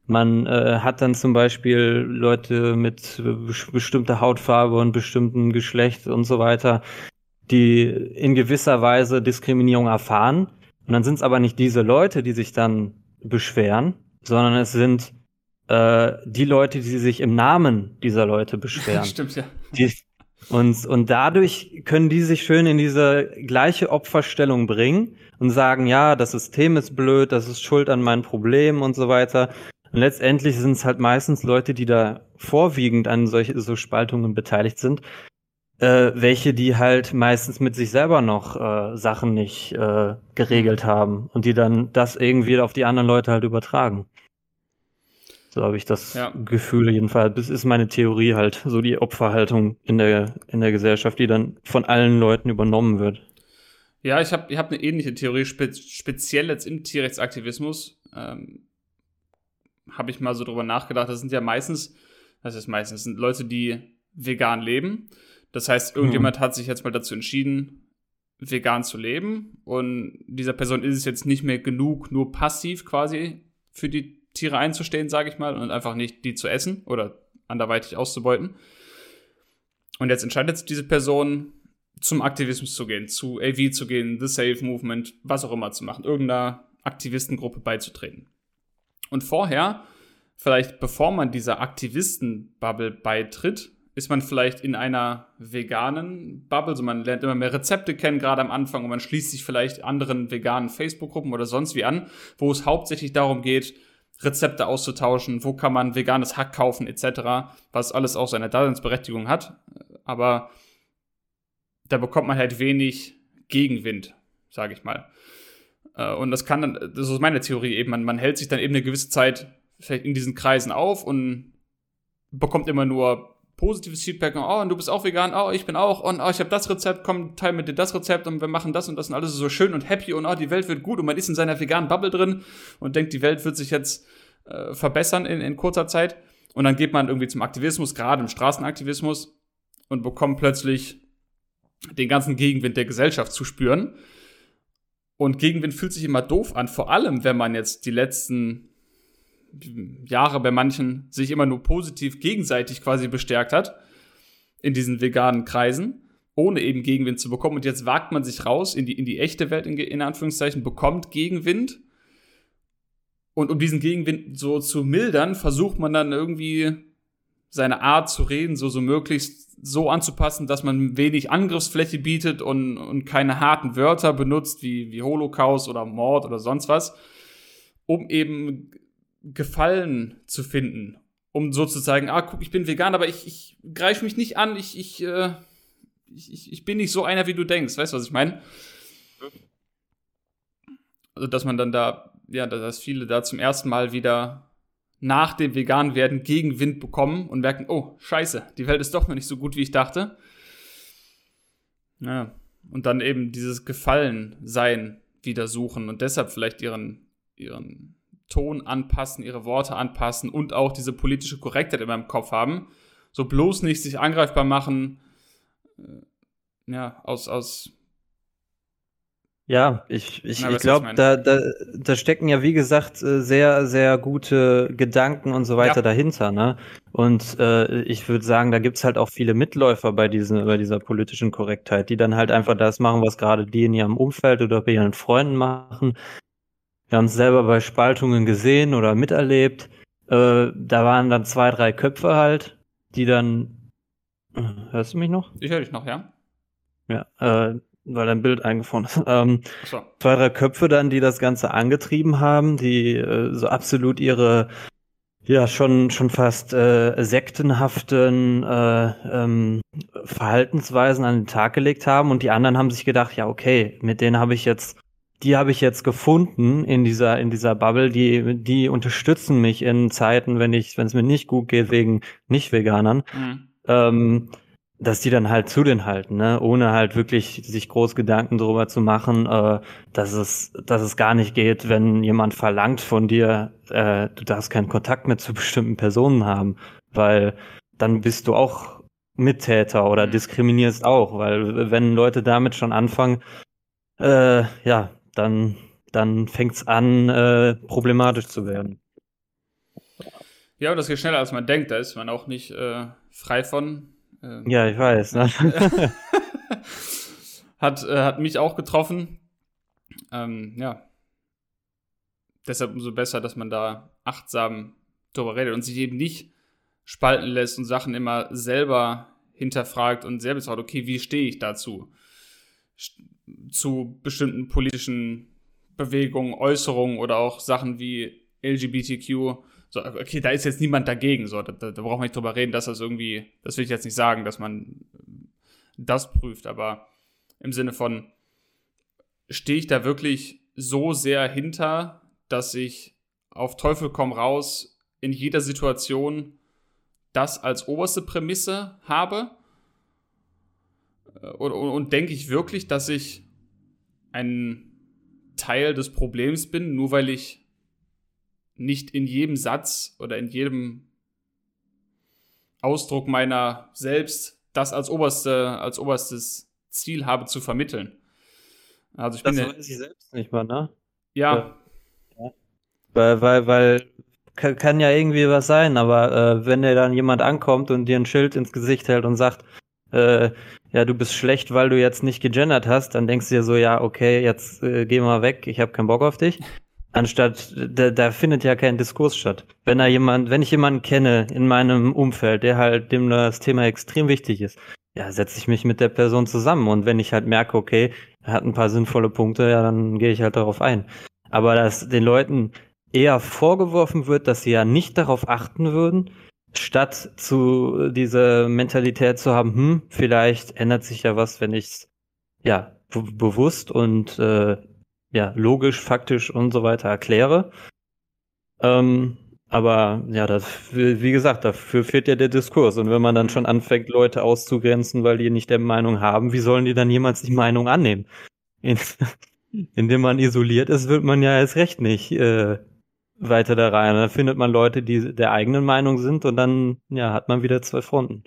Man äh, hat dann zum Beispiel Leute mit bestimmter Hautfarbe und bestimmten Geschlecht und so weiter, die in gewisser Weise Diskriminierung erfahren. Und dann sind es aber nicht diese Leute, die sich dann beschweren, sondern es sind äh, die Leute, die sich im Namen dieser Leute beschweren. Stimmt, ja. Die, und, und dadurch können die sich schön in diese gleiche Opferstellung bringen und sagen, ja, das System ist blöd, das ist schuld an meinen Problemen und so weiter. Und letztendlich sind es halt meistens Leute, die da vorwiegend an solche so Spaltungen beteiligt sind, äh, welche, die halt meistens mit sich selber noch äh, Sachen nicht äh, geregelt haben und die dann das irgendwie auf die anderen Leute halt übertragen. So habe ich das ja. Gefühl jedenfalls. Das ist meine Theorie halt, so die Opferhaltung in der, in der Gesellschaft, die dann von allen Leuten übernommen wird. Ja, ich habe ich hab eine ähnliche Theorie, spe speziell jetzt im Tierrechtsaktivismus. Ähm, habe ich mal so drüber nachgedacht. Das sind ja meistens, das ist meistens, sind Leute, die vegan leben. Das heißt, irgendjemand hm. hat sich jetzt mal dazu entschieden, vegan zu leben. Und dieser Person ist es jetzt nicht mehr genug, nur passiv quasi für die Tiere einzustehen, sage ich mal, und einfach nicht die zu essen oder anderweitig auszubeuten. Und jetzt entscheidet sich diese Person, zum Aktivismus zu gehen, zu AV zu gehen, The Safe Movement, was auch immer zu machen, irgendeiner Aktivistengruppe beizutreten. Und vorher, vielleicht bevor man dieser Aktivisten-Bubble beitritt, ist man vielleicht in einer veganen Bubble, so man lernt immer mehr Rezepte kennen, gerade am Anfang, und man schließt sich vielleicht anderen veganen Facebook-Gruppen oder sonst wie an, wo es hauptsächlich darum geht, Rezepte auszutauschen, wo kann man veganes Hack kaufen, etc., was alles auch seine Daseinsberechtigung hat. Aber da bekommt man halt wenig Gegenwind, sage ich mal. Äh, und das kann dann, das ist meine Theorie eben, man, man hält sich dann eben eine gewisse Zeit vielleicht in diesen Kreisen auf und bekommt immer nur positives Feedback. Oh, und du bist auch vegan. Oh, ich bin auch. Und oh, ich habe das Rezept. Komm, teil mit dir das Rezept und wir machen das und das und alles so schön und happy und oh, die Welt wird gut und man ist in seiner veganen Bubble drin und denkt, die Welt wird sich jetzt äh, verbessern in, in kurzer Zeit. Und dann geht man irgendwie zum Aktivismus, gerade im Straßenaktivismus und bekommt plötzlich den ganzen Gegenwind der Gesellschaft zu spüren. Und Gegenwind fühlt sich immer doof an, vor allem wenn man jetzt die letzten Jahre bei manchen sich immer nur positiv gegenseitig quasi bestärkt hat in diesen veganen Kreisen, ohne eben Gegenwind zu bekommen. Und jetzt wagt man sich raus in die, in die echte Welt, in, in Anführungszeichen, bekommt Gegenwind. Und um diesen Gegenwind so zu mildern, versucht man dann irgendwie seine Art zu reden so, so möglichst so anzupassen, dass man wenig Angriffsfläche bietet und, und keine harten Wörter benutzt, wie, wie Holocaust oder Mord oder sonst was, um eben Gefallen zu finden. Um sozusagen, ah, guck, ich bin vegan, aber ich, ich greife mich nicht an, ich, ich, äh, ich, ich bin nicht so einer, wie du denkst. Weißt du, was ich meine? Also, dass man dann da, ja, dass viele da zum ersten Mal wieder nach dem Vegan-Werden Gegenwind bekommen und merken, oh, scheiße, die Welt ist doch noch nicht so gut, wie ich dachte. Ja, und dann eben dieses Gefallen-Sein wieder suchen und deshalb vielleicht ihren, ihren Ton anpassen, ihre Worte anpassen und auch diese politische Korrektheit immer im Kopf haben. So bloß nicht sich angreifbar machen. Äh, ja, aus, aus ja, ich, ich, ich glaube, da, da, da stecken ja, wie gesagt, äh, sehr, sehr gute Gedanken und so weiter ja. dahinter. Ne? Und äh, ich würde sagen, da gibt's halt auch viele Mitläufer bei, diesen, bei dieser politischen Korrektheit, die dann halt einfach das machen, was gerade die in ihrem Umfeld oder bei ihren Freunden machen. Wir haben es selber bei Spaltungen gesehen oder miterlebt. Äh, da waren dann zwei, drei Köpfe halt, die dann. Äh, hörst du mich noch? Ich höre dich noch, ja. Ja, äh, weil dein Bild eingefroren ist. Ähm, so. Zwei, drei Köpfe dann, die das Ganze angetrieben haben, die äh, so absolut ihre ja schon schon fast äh, sektenhaften äh, ähm, Verhaltensweisen an den Tag gelegt haben und die anderen haben sich gedacht, ja okay, mit denen habe ich jetzt die habe ich jetzt gefunden in dieser, in dieser Bubble, die, die unterstützen mich in Zeiten, wenn ich, wenn es mir nicht gut geht wegen Nicht-Veganern, mhm. ähm, dass die dann halt zu den halten, ne? ohne halt wirklich sich groß Gedanken darüber zu machen, äh, dass es, dass es gar nicht geht, wenn jemand verlangt von dir, äh, du darfst keinen Kontakt mehr zu bestimmten Personen haben, weil dann bist du auch Mittäter oder mhm. diskriminierst auch, weil wenn Leute damit schon anfangen, äh, ja, dann, dann fängt es an, äh, problematisch zu werden. Ja, und das geht schneller, als man denkt. Da ist man auch nicht äh, frei von. Äh, ja, ich weiß. Ne? hat, äh, hat mich auch getroffen. Ähm, ja. Deshalb umso besser, dass man da achtsam drüber redet und sich eben nicht spalten lässt und Sachen immer selber hinterfragt und selber sagt, okay, wie stehe ich dazu? zu bestimmten politischen Bewegungen, Äußerungen oder auch Sachen wie LGBTQ. So, okay, da ist jetzt niemand dagegen, so, da, da, braucht man nicht drüber reden, dass das irgendwie, das will ich jetzt nicht sagen, dass man das prüft, aber im Sinne von, stehe ich da wirklich so sehr hinter, dass ich auf Teufel komm raus in jeder Situation das als oberste Prämisse habe? Und, und, und denke ich wirklich, dass ich ein Teil des Problems bin, nur weil ich nicht in jedem Satz oder in jedem Ausdruck meiner selbst das als oberste, als oberstes Ziel habe zu vermitteln. Also ich das bin weiß ich selbst nicht mal, ne? Ja. ja. Weil, weil, weil kann, kann, ja irgendwie was sein, aber äh, wenn dir dann jemand ankommt und dir ein Schild ins Gesicht hält und sagt, äh, ja, du bist schlecht, weil du jetzt nicht gegendert hast, dann denkst du dir so, ja, okay, jetzt äh, geh mal weg, ich habe keinen Bock auf dich. Anstatt, da, da findet ja kein Diskurs statt. Wenn da jemand, wenn ich jemanden kenne in meinem Umfeld, der halt, dem das Thema extrem wichtig ist, ja, setze ich mich mit der Person zusammen und wenn ich halt merke, okay, er hat ein paar sinnvolle Punkte, ja, dann gehe ich halt darauf ein. Aber dass den Leuten eher vorgeworfen wird, dass sie ja nicht darauf achten würden, statt zu dieser Mentalität zu haben, hm, vielleicht ändert sich ja was, wenn ich es ja bewusst und äh, ja logisch, faktisch und so weiter erkläre. Ähm, aber ja, das, wie gesagt, dafür fehlt ja der Diskurs. Und wenn man dann schon anfängt, Leute auszugrenzen, weil die nicht der Meinung haben, wie sollen die dann jemals die Meinung annehmen? In, indem man isoliert ist, wird man ja erst recht nicht äh, weiter da rein. Dann findet man Leute, die der eigenen Meinung sind und dann ja, hat man wieder zwei Fronten.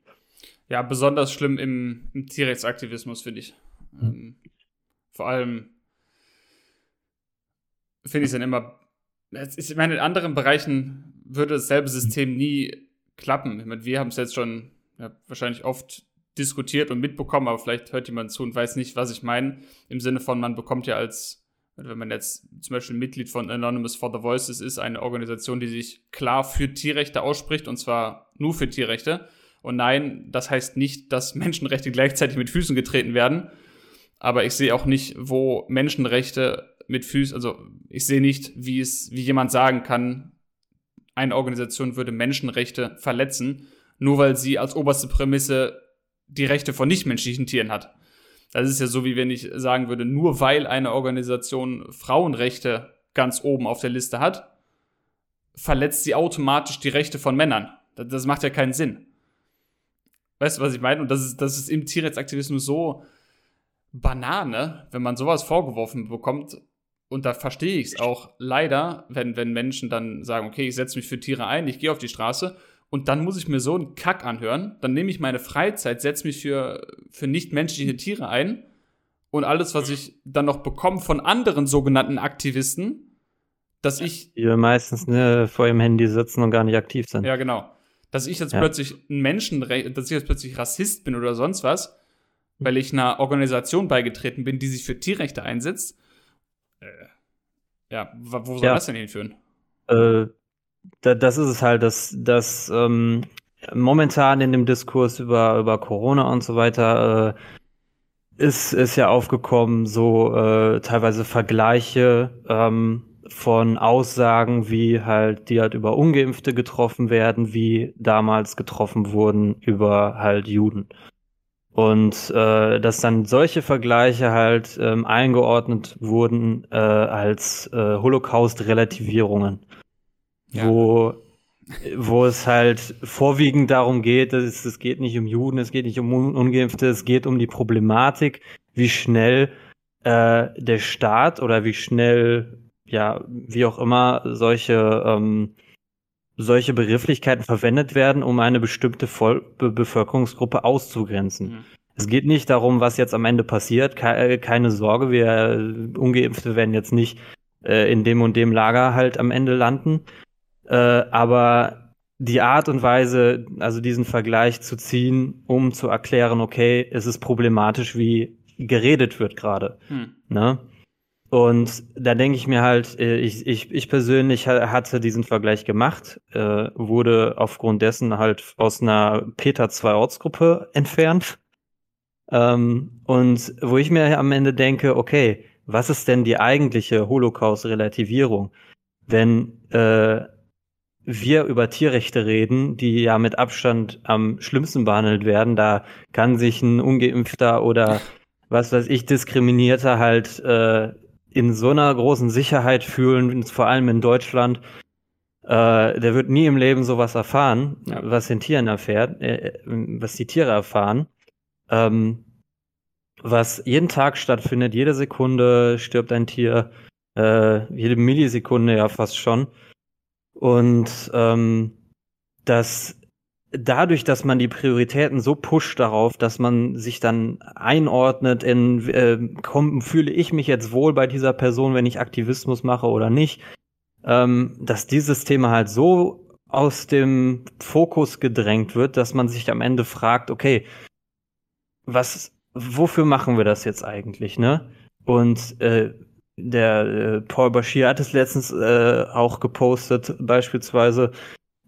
Ja, besonders schlimm im, im Tierrechtsaktivismus, finde ich. Mhm. Ähm, vor allem finde ich es dann immer. Ich meine, in anderen Bereichen würde dasselbe System nie klappen. Ich meine, wir haben es jetzt schon ja, wahrscheinlich oft diskutiert und mitbekommen, aber vielleicht hört jemand zu und weiß nicht, was ich meine. Im Sinne von, man bekommt ja als, wenn man jetzt zum Beispiel Mitglied von Anonymous for the Voices ist, eine Organisation, die sich klar für Tierrechte ausspricht und zwar nur für Tierrechte. Und nein, das heißt nicht, dass Menschenrechte gleichzeitig mit Füßen getreten werden. Aber ich sehe auch nicht, wo Menschenrechte mit Füßen, also ich sehe nicht, wie es, wie jemand sagen kann, eine Organisation würde Menschenrechte verletzen, nur weil sie als oberste Prämisse die Rechte von nichtmenschlichen Tieren hat. Das ist ja so, wie wenn ich sagen würde, nur weil eine Organisation Frauenrechte ganz oben auf der Liste hat, verletzt sie automatisch die Rechte von Männern. Das, das macht ja keinen Sinn. Weißt du, was ich meine? Und das ist, das ist im Tierrechtsaktivismus so Banane, wenn man sowas vorgeworfen bekommt, und da verstehe ich es auch leider, wenn, wenn Menschen dann sagen, okay, ich setze mich für Tiere ein, ich gehe auf die Straße und dann muss ich mir so einen Kack anhören, dann nehme ich meine Freizeit, setze mich für, für nichtmenschliche Tiere ein und alles, was ich dann noch bekomme von anderen sogenannten Aktivisten, dass ich. Die meistens ne, vor ihrem Handy sitzen und gar nicht aktiv sind. Ja, genau. Dass ich jetzt ja. plötzlich ein Menschenrecht, dass ich jetzt plötzlich Rassist bin oder sonst was, weil ich einer Organisation beigetreten bin, die sich für Tierrechte einsetzt ja, wo soll ja. das denn hinführen? Äh, da, das ist es halt, dass, dass ähm, momentan in dem Diskurs über, über Corona und so weiter äh, ist, ist ja aufgekommen, so äh, teilweise Vergleiche ähm, von Aussagen, wie halt, die halt über Ungeimpfte getroffen werden, wie damals getroffen wurden über halt Juden. Und äh, dass dann solche Vergleiche halt ähm, eingeordnet wurden äh, als äh, Holocaust-Relativierungen, ja. wo, wo es halt vorwiegend darum geht, dass es, es geht nicht um Juden, es geht nicht um Ungeimpfte, es geht um die Problematik, wie schnell äh, der Staat oder wie schnell, ja, wie auch immer, solche ähm, solche Begrifflichkeiten verwendet werden, um eine bestimmte Voll Be Bevölkerungsgruppe auszugrenzen. Mhm. Es geht nicht darum, was jetzt am Ende passiert. Ke äh, keine Sorge, wir äh, Ungeimpfte werden jetzt nicht äh, in dem und dem Lager halt am Ende landen. Äh, aber die Art und Weise, also diesen Vergleich zu ziehen, um zu erklären, okay, es ist problematisch, wie geredet wird gerade. Hm. Ne? Und da denke ich mir halt, äh, ich, ich, ich persönlich hatte diesen Vergleich gemacht, äh, wurde aufgrund dessen halt aus einer Peter 2 Ortsgruppe entfernt. Ähm, und wo ich mir am Ende denke, okay, was ist denn die eigentliche Holocaust-Relativierung? Wenn, äh, wir über Tierrechte reden, die ja mit Abstand am schlimmsten behandelt werden, da kann sich ein ungeimpfter oder was weiß ich, diskriminierter halt äh, in so einer großen Sicherheit fühlen, vor allem in Deutschland. Äh, der wird nie im Leben sowas erfahren, ja. was den Tieren erfährt, äh, was die Tiere erfahren. Ähm, was jeden Tag stattfindet, jede Sekunde stirbt ein Tier, äh, jede Millisekunde ja fast schon. Und ähm, dass dadurch, dass man die Prioritäten so pusht darauf, dass man sich dann einordnet in, äh, komm, fühle ich mich jetzt wohl bei dieser Person, wenn ich Aktivismus mache oder nicht, ähm, dass dieses Thema halt so aus dem Fokus gedrängt wird, dass man sich am Ende fragt, okay, was, wofür machen wir das jetzt eigentlich, ne? Und äh, der äh, Paul Bashir hat es letztens äh, auch gepostet, beispielsweise,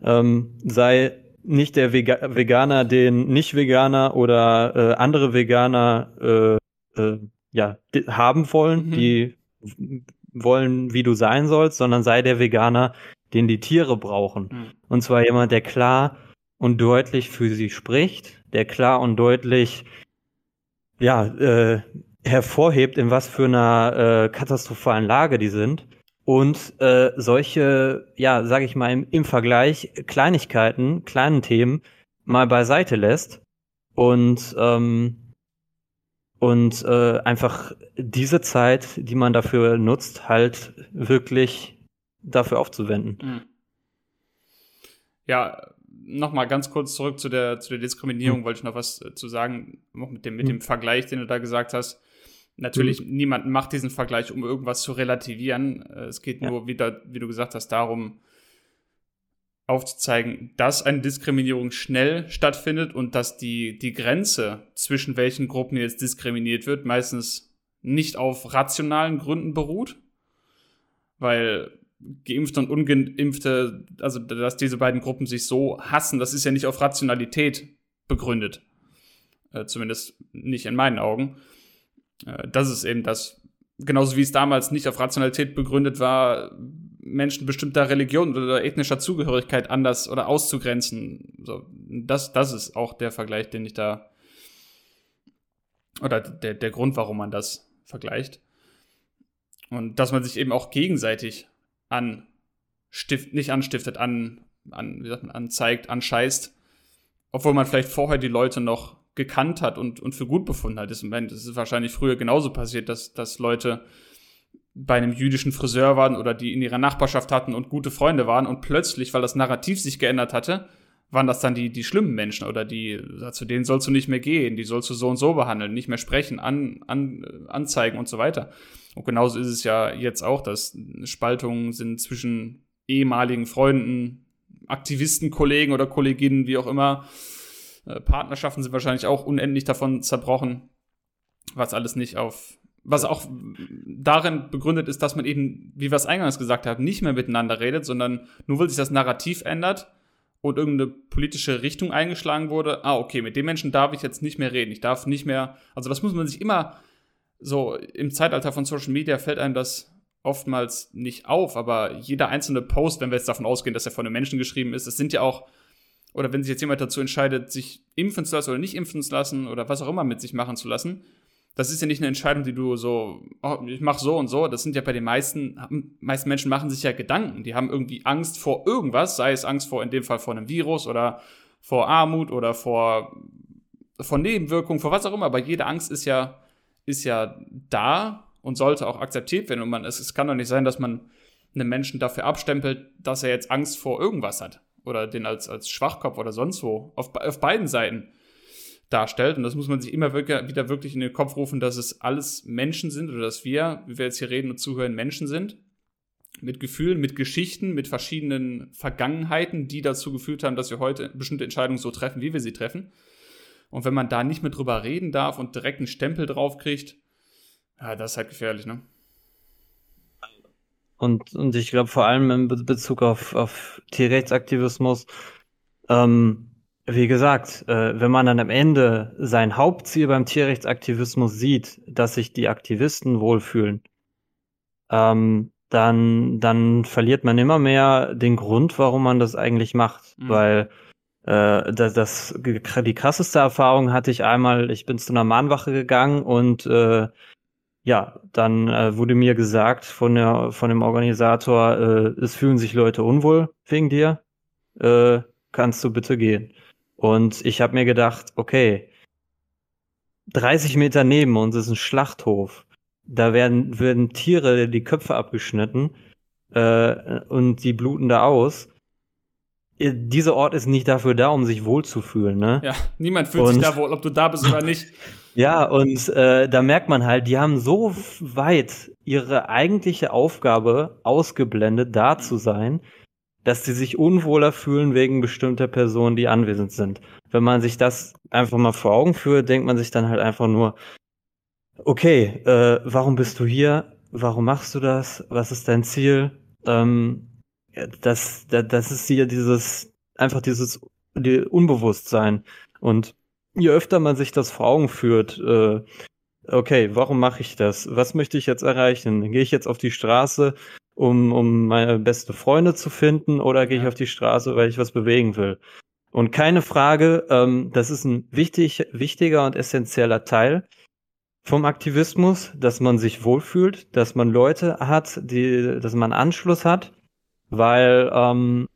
ähm, sei nicht der Vega Veganer den Nicht-Veganer oder äh, andere Veganer äh, äh, ja, haben wollen, mhm. die wollen, wie du sein sollst, sondern sei der Veganer, den die Tiere brauchen. Mhm. Und zwar jemand, der klar und deutlich für sie spricht, der klar und deutlich ja, äh, hervorhebt, in was für einer äh, katastrophalen Lage die sind. Und äh, solche, ja, sage ich mal, im, im Vergleich Kleinigkeiten, kleinen Themen mal beiseite lässt und ähm, und äh, einfach diese Zeit, die man dafür nutzt, halt wirklich dafür aufzuwenden. Mhm. Ja, nochmal ganz kurz zurück zu der, zu der Diskriminierung, mhm. wollte ich noch was äh, zu sagen, noch mit dem, mit mhm. dem Vergleich, den du da gesagt hast. Natürlich, mhm. niemand macht diesen Vergleich, um irgendwas zu relativieren. Äh, es geht ja. nur wieder, wie du gesagt hast, darum, aufzuzeigen, dass eine Diskriminierung schnell stattfindet und dass die, die Grenze zwischen welchen Gruppen jetzt diskriminiert wird, meistens nicht auf rationalen Gründen beruht, weil Geimpfte und Ungeimpfte, also dass diese beiden Gruppen sich so hassen, das ist ja nicht auf Rationalität begründet. Äh, zumindest nicht in meinen Augen. Äh, das ist eben das, genauso wie es damals nicht auf Rationalität begründet war, Menschen bestimmter Religion oder ethnischer Zugehörigkeit anders oder auszugrenzen. So, das, das ist auch der Vergleich, den ich da, oder der, der Grund, warum man das vergleicht. Und dass man sich eben auch gegenseitig anstift, nicht anstiftet, an, an, wie sagt man, anzeigt, anscheißt, obwohl man vielleicht vorher die Leute noch gekannt hat und, und für gut befunden hat. Das ist wahrscheinlich früher genauso passiert, dass, dass Leute bei einem jüdischen Friseur waren oder die in ihrer Nachbarschaft hatten und gute Freunde waren und plötzlich, weil das Narrativ sich geändert hatte, waren das dann die, die schlimmen Menschen oder die, zu denen sollst du nicht mehr gehen, die sollst du so und so behandeln, nicht mehr sprechen, an, an, anzeigen und so weiter. Und genauso ist es ja jetzt auch, dass Spaltungen sind zwischen ehemaligen Freunden, Aktivisten, Kollegen oder Kolleginnen, wie auch immer. Äh, Partnerschaften sind wahrscheinlich auch unendlich davon zerbrochen, was alles nicht auf was auch darin begründet ist, dass man eben, wie wir es eingangs gesagt haben, nicht mehr miteinander redet, sondern nur weil sich das Narrativ ändert und irgendeine politische Richtung eingeschlagen wurde, ah, okay, mit dem Menschen darf ich jetzt nicht mehr reden. Ich darf nicht mehr, also das muss man sich immer so im Zeitalter von Social Media fällt einem das oftmals nicht auf, aber jeder einzelne Post, wenn wir jetzt davon ausgehen, dass er von einem Menschen geschrieben ist, es sind ja auch, oder wenn sich jetzt jemand dazu entscheidet, sich impfen zu lassen oder nicht impfen zu lassen oder was auch immer mit sich machen zu lassen, das ist ja nicht eine Entscheidung, die du so, oh, ich mach so und so. Das sind ja bei den meisten, meisten Menschen machen sich ja Gedanken. Die haben irgendwie Angst vor irgendwas, sei es Angst vor, in dem Fall vor einem Virus oder vor Armut oder vor, vor Nebenwirkungen, vor was auch immer. Aber jede Angst ist ja, ist ja da und sollte auch akzeptiert werden. Und man, es, es kann doch nicht sein, dass man einen Menschen dafür abstempelt, dass er jetzt Angst vor irgendwas hat. Oder den als, als Schwachkopf oder sonst wo. Auf, auf beiden Seiten darstellt. Und das muss man sich immer wieder wirklich in den Kopf rufen, dass es alles Menschen sind oder dass wir, wie wir jetzt hier reden und zuhören, Menschen sind. Mit Gefühlen, mit Geschichten, mit verschiedenen Vergangenheiten, die dazu geführt haben, dass wir heute bestimmte Entscheidungen so treffen, wie wir sie treffen. Und wenn man da nicht mehr drüber reden darf und direkt einen Stempel drauf kriegt, ja, das ist halt gefährlich, ne? Und, und ich glaube vor allem in Bezug auf, auf Tierrechtsaktivismus, ähm, wie gesagt, äh, wenn man dann am Ende sein Hauptziel beim Tierrechtsaktivismus sieht, dass sich die Aktivisten wohlfühlen, ähm, dann, dann verliert man immer mehr den Grund, warum man das eigentlich macht. Mhm. Weil äh, das, das, die krasseste Erfahrung hatte ich einmal, ich bin zu einer Mahnwache gegangen und äh, ja, dann äh, wurde mir gesagt von, der, von dem Organisator, äh, es fühlen sich Leute unwohl wegen dir, äh, kannst du bitte gehen. Und ich habe mir gedacht, okay, 30 Meter neben uns ist ein Schlachthof. Da werden, werden Tiere die Köpfe abgeschnitten äh, und die bluten da aus. Äh, dieser Ort ist nicht dafür da, um sich wohlzufühlen. Ne? Ja, niemand fühlt und, sich da wohl, ob du da bist oder nicht. Ja, und äh, da merkt man halt, die haben so weit ihre eigentliche Aufgabe ausgeblendet, da zu sein, dass sie sich unwohler fühlen wegen bestimmter Personen, die anwesend sind. Wenn man sich das einfach mal vor Augen führt, denkt man sich dann halt einfach nur, okay, äh, warum bist du hier? Warum machst du das? Was ist dein Ziel? Ähm, das, das, das ist hier dieses, einfach dieses die Unbewusstsein. Und je öfter man sich das vor Augen führt, äh, okay, warum mache ich das? Was möchte ich jetzt erreichen? Gehe ich jetzt auf die Straße, um, um meine beste Freunde zu finden, oder gehe ich auf die Straße, weil ich was bewegen will? Und keine Frage, ähm, das ist ein wichtig, wichtiger und essentieller Teil vom Aktivismus, dass man sich wohlfühlt, dass man Leute hat, die, dass man Anschluss hat, weil ähm,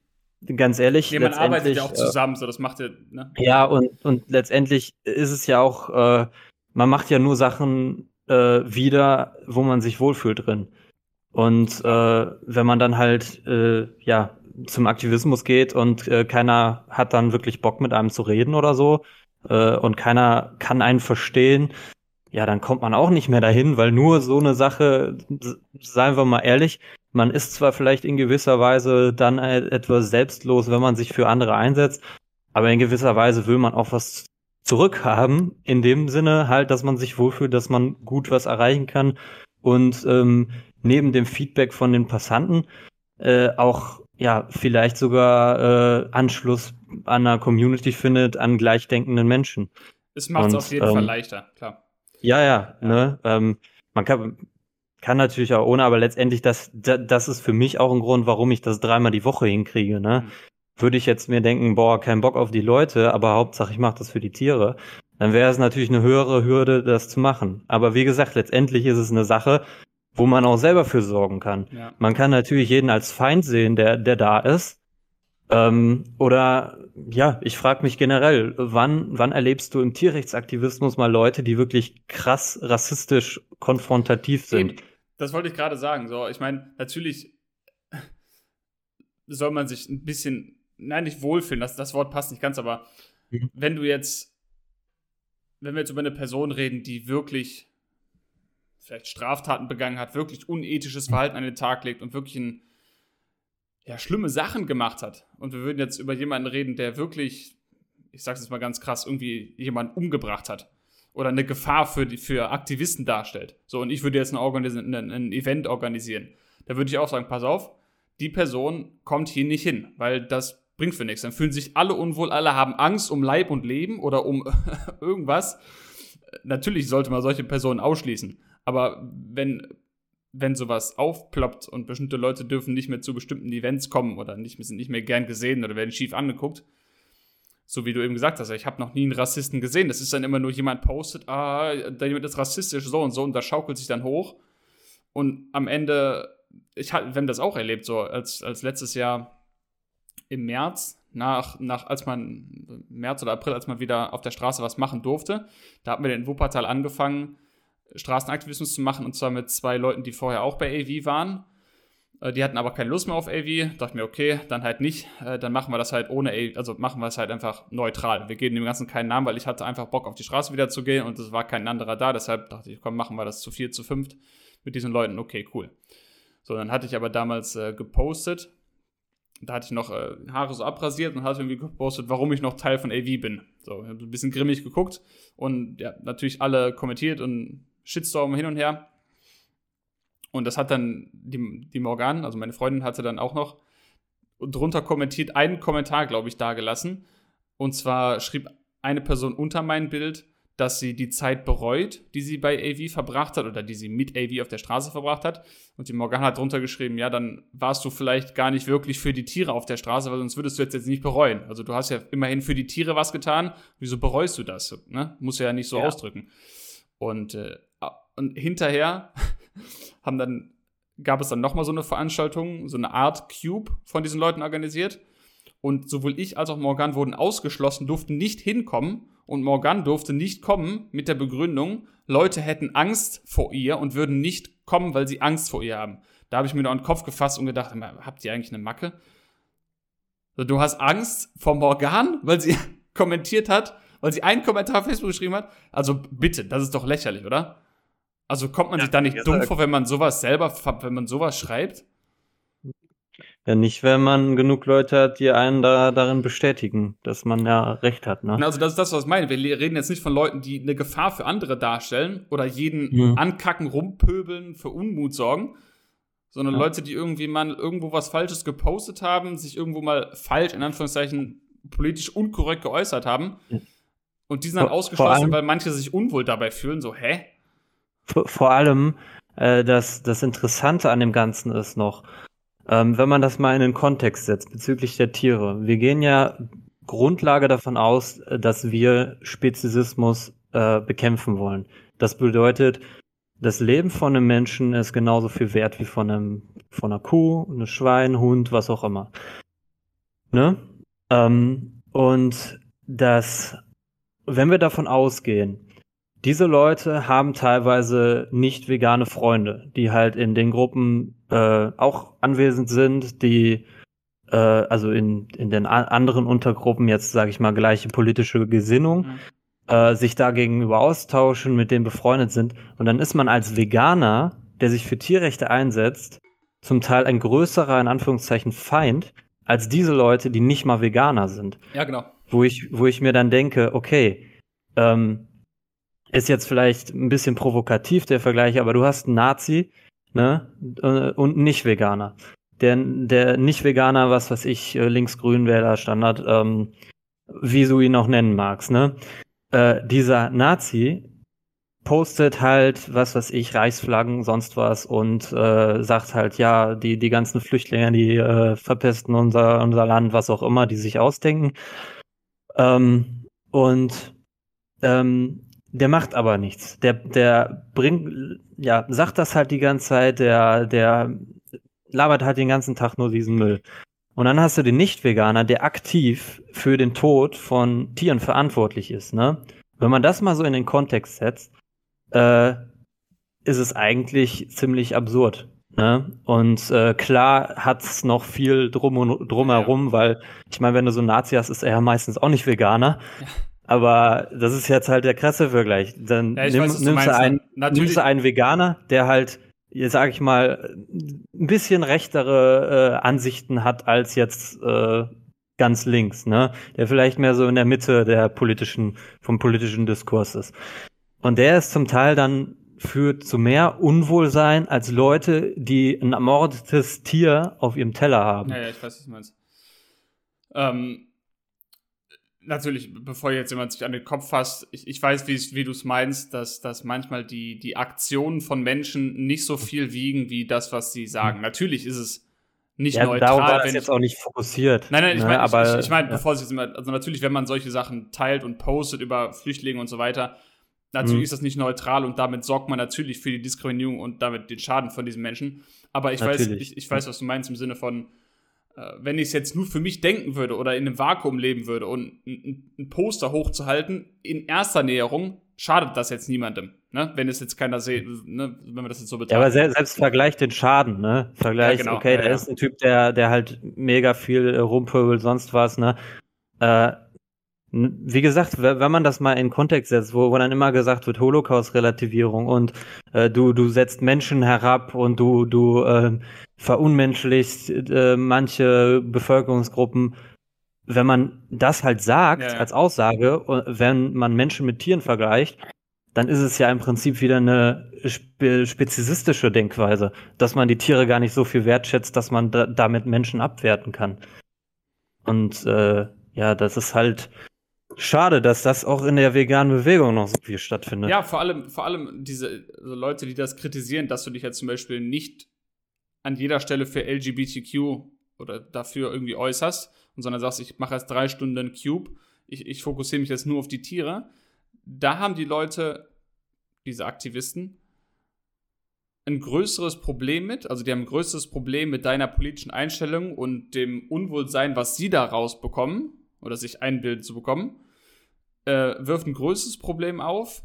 ganz ehrlich, nee, man arbeitet ja auch zusammen, äh, so das macht ja. Ne? Ja und und letztendlich ist es ja auch, äh, man macht ja nur Sachen äh, wieder, wo man sich wohlfühlt drin. Und äh, wenn man dann halt äh, ja zum Aktivismus geht und äh, keiner hat dann wirklich Bock mit einem zu reden oder so äh, und keiner kann einen verstehen, ja, dann kommt man auch nicht mehr dahin, weil nur so eine Sache, seien wir mal ehrlich, man ist zwar vielleicht in gewisser Weise dann etwas selbstlos, wenn man sich für andere einsetzt, aber in gewisser Weise will man auch was zurückhaben, in dem Sinne halt, dass man sich wohlfühlt, dass man gut was erreichen kann und ähm, neben dem Feedback von den Passanten äh, auch ja vielleicht sogar äh, Anschluss an einer Community findet, an gleichdenkenden Menschen. Es macht es auf jeden ähm, Fall leichter, klar. Ja, ja, ja. ne? Ähm, man kann, kann natürlich auch ohne, aber letztendlich, das, das ist für mich auch ein Grund, warum ich das dreimal die Woche hinkriege, ne? Mhm. Würde ich jetzt mir denken, boah, kein Bock auf die Leute, aber Hauptsache ich mache das für die Tiere, dann wäre es natürlich eine höhere Hürde, das zu machen. Aber wie gesagt, letztendlich ist es eine Sache, wo man auch selber für sorgen kann. Ja. Man kann natürlich jeden als Feind sehen, der, der da ist. Ähm, oder ja, ich frage mich generell, wann, wann erlebst du im Tierrechtsaktivismus mal Leute, die wirklich krass rassistisch konfrontativ sind? Eben. Das wollte ich gerade sagen. So, ich meine, natürlich soll man sich ein bisschen, nein, nicht wohlfühlen, das, das Wort passt nicht ganz, aber mhm. wenn du jetzt, wenn wir jetzt über eine Person reden, die wirklich vielleicht Straftaten begangen hat, wirklich unethisches Verhalten an den Tag legt und wirklich ein ja, schlimme Sachen gemacht hat. Und wir würden jetzt über jemanden reden, der wirklich, ich sag's jetzt mal ganz krass, irgendwie jemanden umgebracht hat. Oder eine Gefahr für, die, für Aktivisten darstellt. So, und ich würde jetzt ein, ein, Event organisieren. Da würde ich auch sagen, pass auf, die Person kommt hier nicht hin, weil das bringt für nichts. Dann fühlen sich alle unwohl, alle haben Angst um Leib und Leben oder um irgendwas. Natürlich sollte man solche Personen ausschließen. Aber wenn wenn sowas aufploppt und bestimmte Leute dürfen nicht mehr zu bestimmten Events kommen oder nicht, sind nicht mehr gern gesehen oder werden schief angeguckt, so wie du eben gesagt hast, ich habe noch nie einen Rassisten gesehen. Das ist dann immer nur jemand postet, ah, da jemand ist rassistisch, so und so, und das schaukelt sich dann hoch. Und am Ende, ich habe das auch erlebt, so als, als letztes Jahr im März, nach, nach, als man, März oder April, als man wieder auf der Straße was machen durfte, da hatten wir in Wuppertal angefangen, Straßenaktivismus zu machen und zwar mit zwei Leuten, die vorher auch bei AV waren. Äh, die hatten aber keine Lust mehr auf AV. Dachte mir, okay, dann halt nicht. Äh, dann machen wir das halt ohne AV, also machen wir es halt einfach neutral. Wir geben dem Ganzen keinen Namen, weil ich hatte einfach Bock auf die Straße wieder zu gehen und es war kein anderer da. Deshalb dachte ich, komm, machen wir das zu vier, zu fünft mit diesen Leuten. Okay, cool. So, dann hatte ich aber damals äh, gepostet. Da hatte ich noch äh, Haare so abrasiert und hatte irgendwie gepostet, warum ich noch Teil von AV bin. So, ich habe ein bisschen grimmig geguckt und ja, natürlich alle kommentiert und Shitstorm hin und her. Und das hat dann die, die Morgan, also meine Freundin, hatte dann auch noch drunter kommentiert, einen Kommentar, glaube ich, dagelassen. Und zwar schrieb eine Person unter mein Bild, dass sie die Zeit bereut, die sie bei AV verbracht hat oder die sie mit AV auf der Straße verbracht hat. Und die Morgana hat drunter geschrieben, ja, dann warst du vielleicht gar nicht wirklich für die Tiere auf der Straße, weil sonst würdest du jetzt, jetzt nicht bereuen. Also du hast ja immerhin für die Tiere was getan. Wieso bereust du das? Ne? Muss ja nicht so ja. ausdrücken. Und, äh, und hinterher haben dann, gab es dann nochmal so eine Veranstaltung, so eine Art Cube von diesen Leuten organisiert. Und sowohl ich als auch Morgan wurden ausgeschlossen, durften nicht hinkommen und Morgan durfte nicht kommen mit der Begründung, Leute hätten Angst vor ihr und würden nicht kommen, weil sie Angst vor ihr haben. Da habe ich mir noch den Kopf gefasst und gedacht, habt ihr eigentlich eine Macke? Du hast Angst vor Morgan, weil sie kommentiert hat, weil sie einen Kommentar auf Facebook geschrieben hat? Also bitte, das ist doch lächerlich, oder? Also kommt man ja, sich da nicht dumm vor, wenn man sowas selber, wenn man sowas schreibt? Ja, nicht, wenn man genug Leute hat, die einen da, darin bestätigen, dass man ja recht hat. Ne? Also das ist das, was ich meine. Wir reden jetzt nicht von Leuten, die eine Gefahr für andere darstellen oder jeden mhm. ankacken, rumpöbeln, für Unmut sorgen, sondern ja. Leute, die irgendwie mal irgendwo was Falsches gepostet haben, sich irgendwo mal falsch, in Anführungszeichen, politisch unkorrekt geäußert haben. Und die sind dann vor, ausgeschlossen, allem, weil manche sich unwohl dabei fühlen, so, hä? Vor, allem, äh, das, das Interessante an dem Ganzen ist noch, ähm, wenn man das mal in den Kontext setzt bezüglich der Tiere. Wir gehen ja Grundlage davon aus, äh, dass wir Speziesismus äh, bekämpfen wollen. Das bedeutet, das Leben von einem Menschen ist genauso viel wert wie von einem von einer Kuh, einem Schwein, Hund, was auch immer. Ne? Ähm, und das, wenn wir davon ausgehen, diese Leute haben teilweise nicht vegane Freunde, die halt in den Gruppen äh, auch anwesend sind, die äh, also in, in den anderen Untergruppen jetzt, sage ich mal, gleiche politische Gesinnung, mhm. äh, sich da gegenüber austauschen, mit denen befreundet sind. Und dann ist man als Veganer, der sich für Tierrechte einsetzt, zum Teil ein größerer, in Anführungszeichen, Feind, als diese Leute, die nicht mal Veganer sind. Ja, genau. Wo ich, wo ich mir dann denke, okay, ähm, ist jetzt vielleicht ein bisschen provokativ der Vergleich, aber du hast einen Nazi, ne, äh, und einen Nicht-Veganer. Der, der Nicht-Veganer, was weiß ich, äh, links-grün Wähler Standard, ähm, wie du ihn auch nennen magst, ne? Äh, dieser Nazi postet halt, was weiß ich, Reichsflaggen, sonst was und äh, sagt halt, ja, die, die ganzen Flüchtlinge, die äh, verpesten unser, unser Land, was auch immer, die sich ausdenken. Ähm, und ähm, der macht aber nichts. Der, der bringt, ja, sagt das halt die ganze Zeit, der, der labert halt den ganzen Tag nur diesen Müll. Und dann hast du den Nicht-Veganer, der aktiv für den Tod von Tieren verantwortlich ist, ne? Wenn man das mal so in den Kontext setzt, äh, ist es eigentlich ziemlich absurd. Ne? Und äh, klar hat's noch viel drum und drumherum, weil ich meine, wenn du so einen Nazi hast, ist er ja meistens auch nicht Veganer. Ja. Aber das ist jetzt halt der krasse Vergleich. Dann ja, nimm, weiß, nimmst, du meinst, einen, nimmst du einen Veganer, der halt, jetzt sag ich mal, ein bisschen rechtere äh, Ansichten hat als jetzt äh, ganz links, ne? Der vielleicht mehr so in der Mitte der politischen, vom politischen Diskurs ist. Und der ist zum Teil dann führt zu mehr Unwohlsein als Leute, die ein ermordetes Tier auf ihrem Teller haben. Ja, ja ich weiß, was du meinst. Ähm, natürlich, bevor jetzt jemand sich an den Kopf fasst, ich, ich weiß, wie du es meinst, dass, dass manchmal die, die Aktionen von Menschen nicht so viel wiegen wie das, was sie sagen. Mhm. Natürlich ist es nicht ja, neutral. Darauf war das jetzt auch nicht fokussiert. Nein, nein, ich meine, ne, ich, ich, mein, ja. bevor es jetzt immer, also natürlich, wenn man solche Sachen teilt und postet über Flüchtlinge und so weiter, natürlich mhm. ist das nicht neutral und damit sorgt man natürlich für die Diskriminierung und damit den Schaden von diesen Menschen. Aber ich natürlich. weiß, ich, ich weiß, was du meinst im Sinne von, wenn ich es jetzt nur für mich denken würde oder in einem Vakuum leben würde und ein, ein Poster hochzuhalten, in erster Näherung schadet das jetzt niemandem. Ne? Wenn es jetzt keiner sieht, ne? wenn man das jetzt so betrachtet. Ja, aber selbst, selbst Vergleich den Schaden, ne? Vergleich, ja, genau. okay, ja, da ja. ist ein Typ, der, der halt mega viel äh, rumpöbelt, sonst was, ne? Äh, wie gesagt, wenn man das mal in Kontext setzt, wo, wo dann immer gesagt wird, Holocaust-Relativierung und äh, du, du setzt Menschen herab und du, du äh, verunmenschlichst äh, manche Bevölkerungsgruppen, wenn man das halt sagt ja, ja. als Aussage, wenn man Menschen mit Tieren vergleicht, dann ist es ja im Prinzip wieder eine spe spezizistische Denkweise, dass man die Tiere gar nicht so viel wertschätzt, dass man da damit Menschen abwerten kann. Und äh, ja, das ist halt, schade, dass das auch in der veganen Bewegung noch so viel stattfindet. Ja, vor allem, vor allem diese also Leute, die das kritisieren, dass du dich jetzt zum Beispiel nicht an jeder Stelle für LGBTQ oder dafür irgendwie äußerst, und sondern sagst, ich mache jetzt drei Stunden Cube, ich, ich fokussiere mich jetzt nur auf die Tiere. Da haben die Leute, diese Aktivisten, ein größeres Problem mit, also die haben ein größeres Problem mit deiner politischen Einstellung und dem Unwohlsein, was sie daraus bekommen oder sich einbilden zu bekommen, äh, wirft ein größeres Problem auf,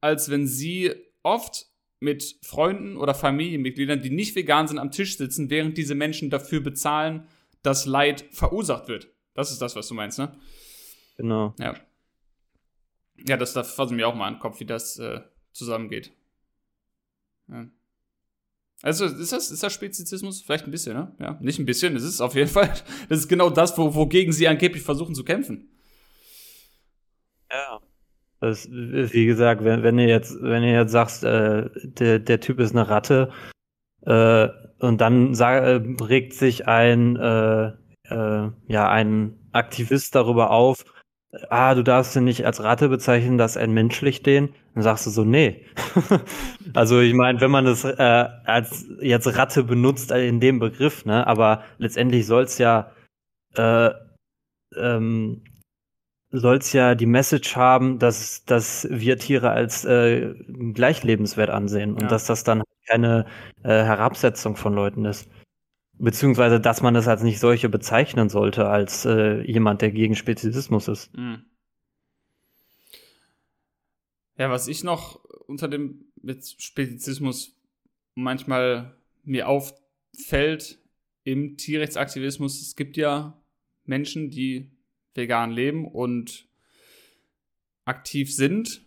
als wenn sie oft mit Freunden oder Familienmitgliedern, die nicht vegan sind, am Tisch sitzen, während diese Menschen dafür bezahlen, dass Leid verursacht wird. Das ist das, was du meinst, ne? Genau. Ja. Ja, das, das fasse mir auch mal an den Kopf, wie das äh, zusammengeht. Ja. Also ist das, ist das Spezizismus? Vielleicht ein bisschen, ne? Ja, nicht ein bisschen, es ist auf jeden Fall. Das ist genau das, wo, wogegen sie angeblich versuchen zu kämpfen. Das, wie gesagt, wenn, wenn ihr jetzt, wenn ihr jetzt sagst, äh, der, der Typ ist eine Ratte, äh, und dann sag, äh, regt sich ein, äh, äh, ja, ein Aktivist darüber auf, ah, du darfst ihn nicht als Ratte bezeichnen, das entmenschlicht den. Dann sagst du so, nee. also ich meine, wenn man das äh, als jetzt Ratte benutzt äh, in dem Begriff, ne, aber letztendlich soll es ja äh, ähm, soll es ja die Message haben, dass, dass wir Tiere als äh, gleich lebenswert ansehen und ja. dass das dann keine äh, Herabsetzung von Leuten ist. Beziehungsweise, dass man das als nicht solche bezeichnen sollte, als äh, jemand, der gegen Speziesismus ist. Mhm. Ja, was ich noch unter dem mit Spezizismus manchmal mir auffällt im Tierrechtsaktivismus, es gibt ja Menschen, die vegan leben und aktiv sind,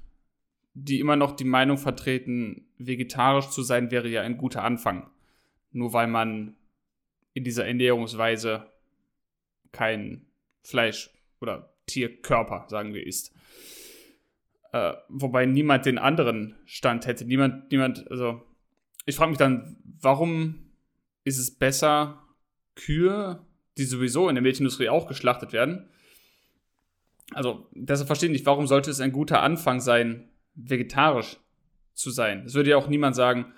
die immer noch die Meinung vertreten, vegetarisch zu sein wäre ja ein guter Anfang. Nur weil man in dieser Ernährungsweise kein Fleisch oder Tierkörper, sagen wir, isst. Äh, wobei niemand den anderen Stand hätte. Niemand, niemand, also ich frage mich dann, warum ist es besser, Kühe, die sowieso in der Milchindustrie auch geschlachtet werden, also deshalb verstehe ich nicht, warum sollte es ein guter Anfang sein, vegetarisch zu sein? Es würde ja auch niemand sagen,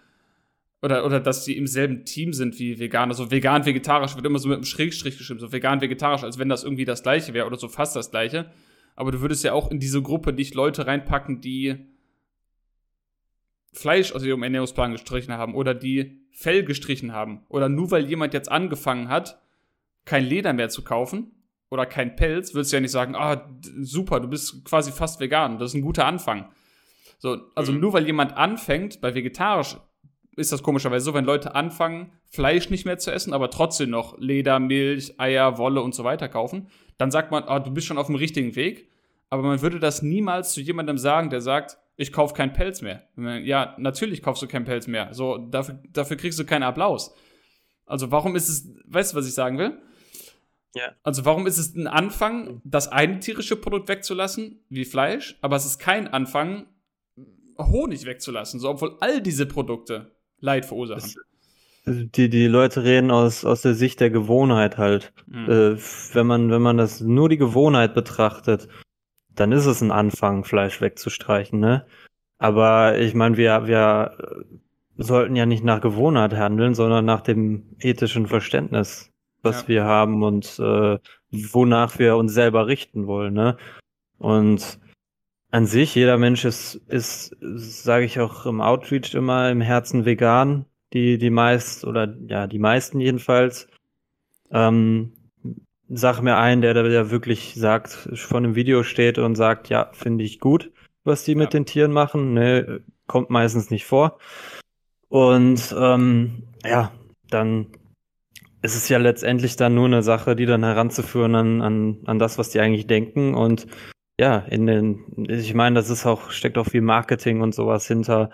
oder, oder dass sie im selben Team sind wie Veganer. So vegan, vegetarisch wird immer so mit einem Schrägstrich geschrieben. So vegan, vegetarisch, als wenn das irgendwie das Gleiche wäre oder so fast das Gleiche. Aber du würdest ja auch in diese Gruppe nicht Leute reinpacken, die Fleisch aus ihrem Ernährungsplan gestrichen haben oder die Fell gestrichen haben. Oder nur weil jemand jetzt angefangen hat, kein Leder mehr zu kaufen, oder kein Pelz, würdest du ja nicht sagen, ah, super, du bist quasi fast vegan. Das ist ein guter Anfang. So, also mhm. nur weil jemand anfängt, bei vegetarisch ist das komischerweise so, wenn Leute anfangen, Fleisch nicht mehr zu essen, aber trotzdem noch Leder, Milch, Eier, Wolle und so weiter kaufen, dann sagt man, ah, du bist schon auf dem richtigen Weg. Aber man würde das niemals zu jemandem sagen, der sagt, ich kaufe keinen Pelz mehr. Ja, natürlich kaufst du keinen Pelz mehr. So, dafür, dafür kriegst du keinen Applaus. Also warum ist es, weißt du, was ich sagen will? Ja. Also warum ist es ein Anfang, das eine tierische Produkt wegzulassen, wie Fleisch, aber es ist kein Anfang, Honig wegzulassen, so obwohl all diese Produkte Leid verursachen. Also die, die Leute reden aus, aus der Sicht der Gewohnheit halt. Mhm. Äh, wenn, man, wenn man das nur die Gewohnheit betrachtet, dann ist es ein Anfang, Fleisch wegzustreichen, ne? Aber ich meine, wir, wir sollten ja nicht nach Gewohnheit handeln, sondern nach dem ethischen Verständnis was ja. wir haben und äh, wonach wir uns selber richten wollen. Ne? Und an sich, jeder Mensch ist, ist sage ich auch im Outreach immer im Herzen vegan. Die, die meist, oder ja, die meisten jedenfalls. Ähm, sag mir einen, der da wirklich sagt, von dem Video steht und sagt, ja, finde ich gut, was die ja. mit den Tieren machen. Ne, kommt meistens nicht vor. Und ähm, ja, dann es ist ja letztendlich dann nur eine Sache, die dann heranzuführen an, an, an das, was die eigentlich denken. Und ja, in den, ich meine, das ist auch, steckt auch viel Marketing und sowas hinter,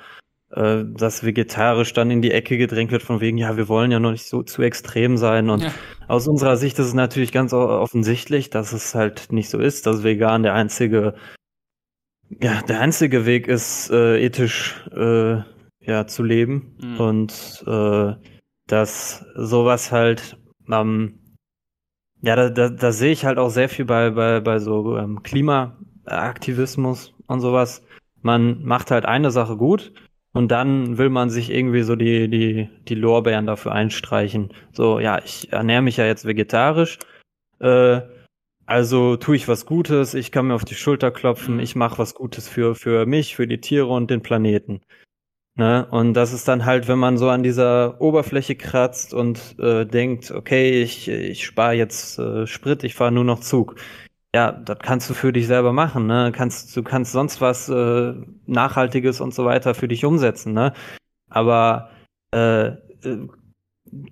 äh, dass vegetarisch dann in die Ecke gedrängt wird, von wegen, ja, wir wollen ja noch nicht so zu extrem sein. Und ja. aus unserer Sicht ist es natürlich ganz offensichtlich, dass es halt nicht so ist, dass vegan der einzige, ja, der einzige Weg ist, äh, ethisch äh, ja, zu leben. Mhm. Und äh, dass sowas halt, ähm, ja, da, da, da sehe ich halt auch sehr viel bei, bei, bei so ähm, Klima, Aktivismus und sowas. Man macht halt eine Sache gut und dann will man sich irgendwie so die, die, die Lorbeeren dafür einstreichen. So, ja, ich ernähre mich ja jetzt vegetarisch. Äh, also tue ich was Gutes, ich kann mir auf die Schulter klopfen, ich mache was Gutes für, für mich, für die Tiere und den Planeten. Ne? Und das ist dann halt, wenn man so an dieser Oberfläche kratzt und äh, denkt, okay, ich, ich spare jetzt äh, Sprit, ich fahre nur noch Zug. Ja, das kannst du für dich selber machen, ne? Kannst, du kannst sonst was äh, Nachhaltiges und so weiter für dich umsetzen, ne? Aber äh, äh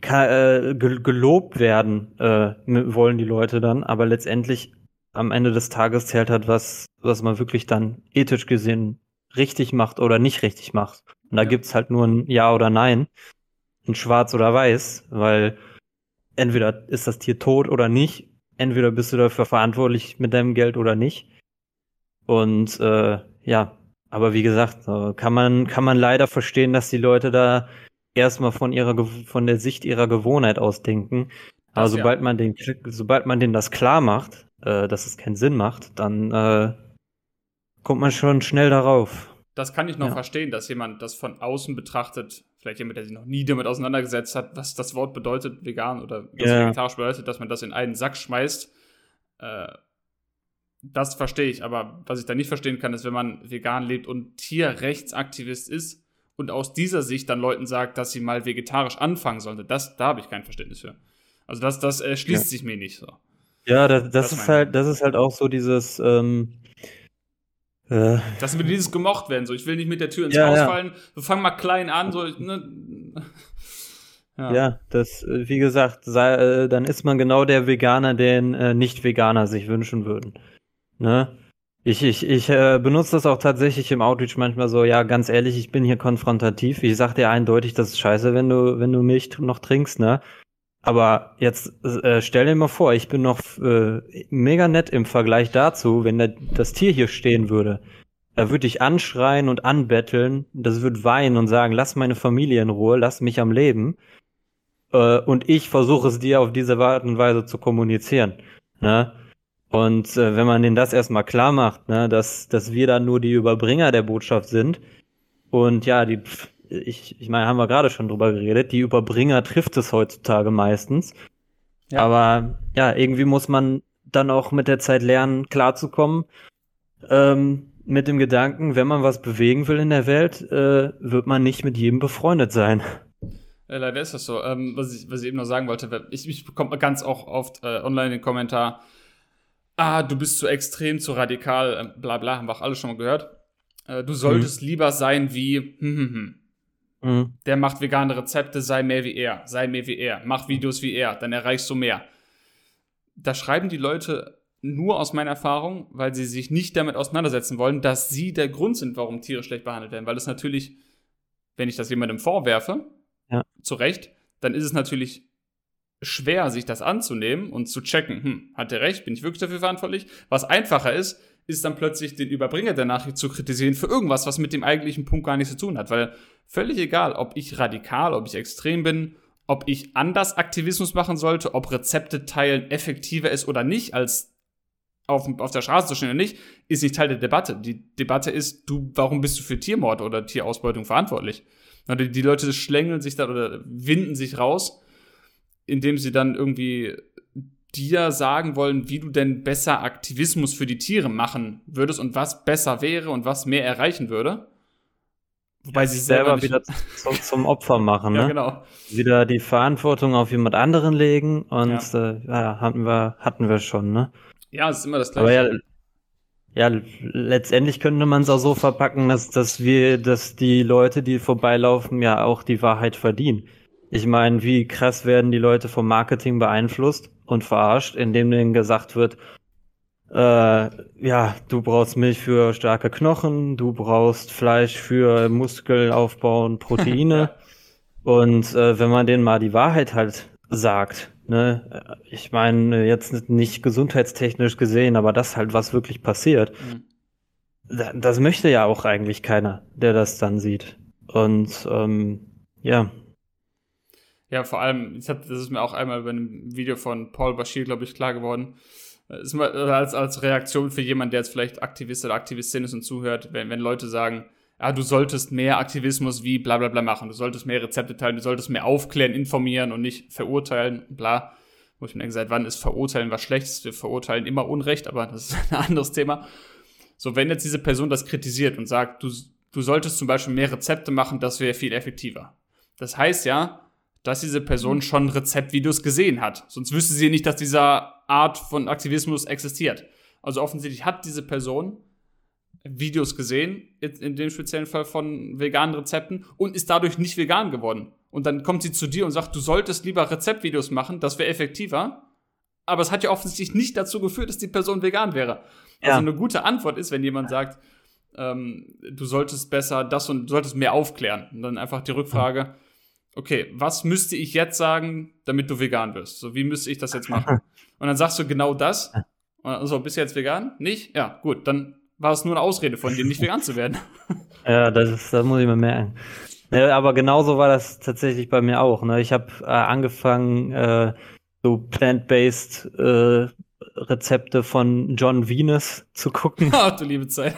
äh, gelobt werden äh, wollen die Leute dann, aber letztendlich am Ende des Tages zählt halt was, was man wirklich dann ethisch gesehen richtig macht oder nicht richtig macht. Und da gibt's halt nur ein Ja oder Nein, ein Schwarz oder Weiß, weil entweder ist das Tier tot oder nicht, entweder bist du dafür verantwortlich mit deinem Geld oder nicht. Und äh, ja, aber wie gesagt, kann man kann man leider verstehen, dass die Leute da erstmal von ihrer von der Sicht ihrer Gewohnheit ausdenken. Aber das, sobald ja. man den sobald man denen das klar macht, äh, dass es keinen Sinn macht, dann äh, kommt man schon schnell darauf. Das kann ich noch ja. verstehen, dass jemand das von außen betrachtet, vielleicht jemand, der sich noch nie damit auseinandergesetzt hat, was das Wort bedeutet, vegan oder was ja. vegetarisch bedeutet, dass man das in einen Sack schmeißt. Äh, das verstehe ich, aber was ich da nicht verstehen kann, ist, wenn man vegan lebt und Tierrechtsaktivist ist, und aus dieser Sicht dann Leuten sagt, dass sie mal vegetarisch anfangen sollte, das, da habe ich kein Verständnis für. Also das, das äh, schließt ja. sich mir nicht so. Ja, das, das, das ist halt, das ist halt auch so dieses, ähm, äh, dass wir dieses gemocht werden. So, ich will nicht mit der Tür ins ja, Haus ja. fallen. Wir fangen mal klein an. So, ne? ja. ja. das, äh, wie gesagt, sei, äh, dann ist man genau der Veganer, den äh, Nicht-Veganer sich wünschen würden. Ne? Ich, ich, ich äh, benutze das auch tatsächlich im Outreach manchmal so, ja, ganz ehrlich, ich bin hier konfrontativ. Ich sag dir eindeutig, das ist scheiße, wenn du, wenn du Milch noch trinkst, ne? Aber jetzt äh, stell dir mal vor, ich bin noch äh, mega nett im Vergleich dazu, wenn der, das Tier hier stehen würde. Da würde ich anschreien und anbetteln, das würde weinen und sagen, lass meine Familie in Ruhe, lass mich am Leben. Äh, und ich versuche es dir auf diese Art und Weise zu kommunizieren. Ne? Und äh, wenn man denen das erstmal klar macht, ne, dass, dass wir dann nur die Überbringer der Botschaft sind und ja, die, ich, ich meine, haben wir gerade schon drüber geredet, die Überbringer trifft es heutzutage meistens. Ja. Aber ja, irgendwie muss man dann auch mit der Zeit lernen, klarzukommen. Ähm, mit dem Gedanken, wenn man was bewegen will in der Welt, äh, wird man nicht mit jedem befreundet sein. Ja, leider ist das so. Ähm, was, ich, was ich eben noch sagen wollte, ich, ich bekomme ganz auch oft äh, online den Kommentar, ah, du bist zu extrem, zu radikal, äh, bla bla, haben wir auch alle schon mal gehört. Äh, du solltest mhm. lieber sein wie, hm, hm, hm. Mhm. Der macht vegane Rezepte, sei mehr wie er, sei mehr wie er, mach Videos wie er, dann erreichst du mehr. Da schreiben die Leute nur aus meiner Erfahrung, weil sie sich nicht damit auseinandersetzen wollen, dass sie der Grund sind, warum Tiere schlecht behandelt werden. Weil es natürlich, wenn ich das jemandem vorwerfe, ja. zu Recht, dann ist es natürlich schwer, sich das anzunehmen und zu checken, hm, hat der recht, bin ich wirklich dafür verantwortlich? Was einfacher ist, ist dann plötzlich den Überbringer der Nachricht zu kritisieren für irgendwas, was mit dem eigentlichen Punkt gar nichts zu tun hat. Weil völlig egal, ob ich radikal, ob ich extrem bin, ob ich anders Aktivismus machen sollte, ob Rezepte teilen effektiver ist oder nicht, als auf, auf der Straße zu stehen oder nicht, ist nicht Teil der Debatte. Die Debatte ist, du, warum bist du für Tiermord oder Tierausbeutung verantwortlich? Die, die Leute schlängeln sich da oder winden sich raus indem sie dann irgendwie dir sagen wollen, wie du denn besser Aktivismus für die Tiere machen würdest und was besser wäre und was mehr erreichen würde. Wobei ja, sie selber, wieder zum, zum Opfer machen, ne? ja, genau. Wieder die Verantwortung auf jemand anderen legen und ja. Äh, ja, hatten wir hatten wir schon, ne? Ja, es ist immer das gleiche. Aber ja, ja letztendlich könnte man es auch so verpacken, dass dass wir dass die Leute, die vorbeilaufen, ja auch die Wahrheit verdienen. Ich meine, wie krass werden die Leute vom Marketing beeinflusst und verarscht, indem denen gesagt wird, äh, ja, du brauchst Milch für starke Knochen, du brauchst Fleisch für Muskelaufbau und Proteine. und äh, wenn man denen mal die Wahrheit halt sagt, ne, ich meine, jetzt nicht gesundheitstechnisch gesehen, aber das halt, was wirklich passiert, mhm. das möchte ja auch eigentlich keiner, der das dann sieht. Und ähm, ja, ja, vor allem, das ist mir auch einmal bei einem Video von Paul Bashir, glaube ich, klar geworden. als, als Reaktion für jemanden, der jetzt vielleicht Aktivist oder Aktivistin ist und zuhört, wenn, wenn Leute sagen, ja, du solltest mehr Aktivismus wie bla bla bla machen, du solltest mehr Rezepte teilen, du solltest mehr aufklären, informieren und nicht verurteilen, bla. Wo ich mir gesagt, wann ist verurteilen was Schlechtes? Wir verurteilen immer Unrecht, aber das ist ein anderes Thema. So, wenn jetzt diese Person das kritisiert und sagt, du, du solltest zum Beispiel mehr Rezepte machen, das wäre viel effektiver. Das heißt ja, dass diese Person schon Rezeptvideos gesehen hat. Sonst wüsste sie nicht, dass dieser Art von Aktivismus existiert. Also offensichtlich hat diese Person Videos gesehen, in dem speziellen Fall von veganen Rezepten, und ist dadurch nicht vegan geworden. Und dann kommt sie zu dir und sagt, du solltest lieber Rezeptvideos machen, das wäre effektiver. Aber es hat ja offensichtlich nicht dazu geführt, dass die Person vegan wäre. Also ja. eine gute Antwort ist, wenn jemand sagt, ähm, du solltest besser das und du solltest mehr aufklären. Und dann einfach die Rückfrage, okay, was müsste ich jetzt sagen, damit du vegan wirst? So, wie müsste ich das jetzt machen? Und dann sagst du genau das. Und so, bist du jetzt vegan? Nicht? Ja, gut, dann war es nur eine Ausrede von dir, nicht vegan zu werden. Ja, das, ist, das muss ich mir merken. Ja, aber genauso war das tatsächlich bei mir auch. Ne? Ich habe äh, angefangen, äh, so plant-based äh, Rezepte von John Venus zu gucken. Ach, du liebe Zeit.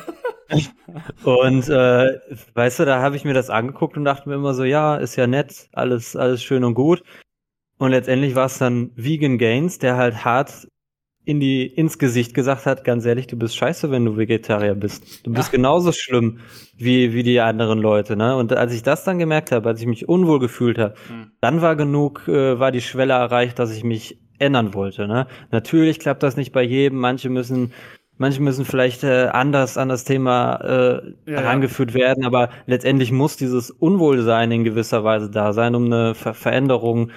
Und äh, weißt du, da habe ich mir das angeguckt und dachte mir immer so, ja, ist ja nett, alles, alles schön und gut. Und letztendlich war es dann Vegan Gains, der halt hart in die, ins Gesicht gesagt hat, ganz ehrlich, du bist scheiße, wenn du Vegetarier bist. Du bist ja. genauso schlimm wie, wie die anderen Leute, ne? Und als ich das dann gemerkt habe, als ich mich unwohl gefühlt habe, mhm. dann war genug, äh, war die Schwelle erreicht, dass ich mich ändern wollte, ne? Natürlich klappt das nicht bei jedem, manche müssen Manche müssen vielleicht äh, anders an das Thema äh, ja, herangeführt ja. werden, aber letztendlich muss dieses Unwohlsein in gewisser Weise da sein, um eine Ver Veränderung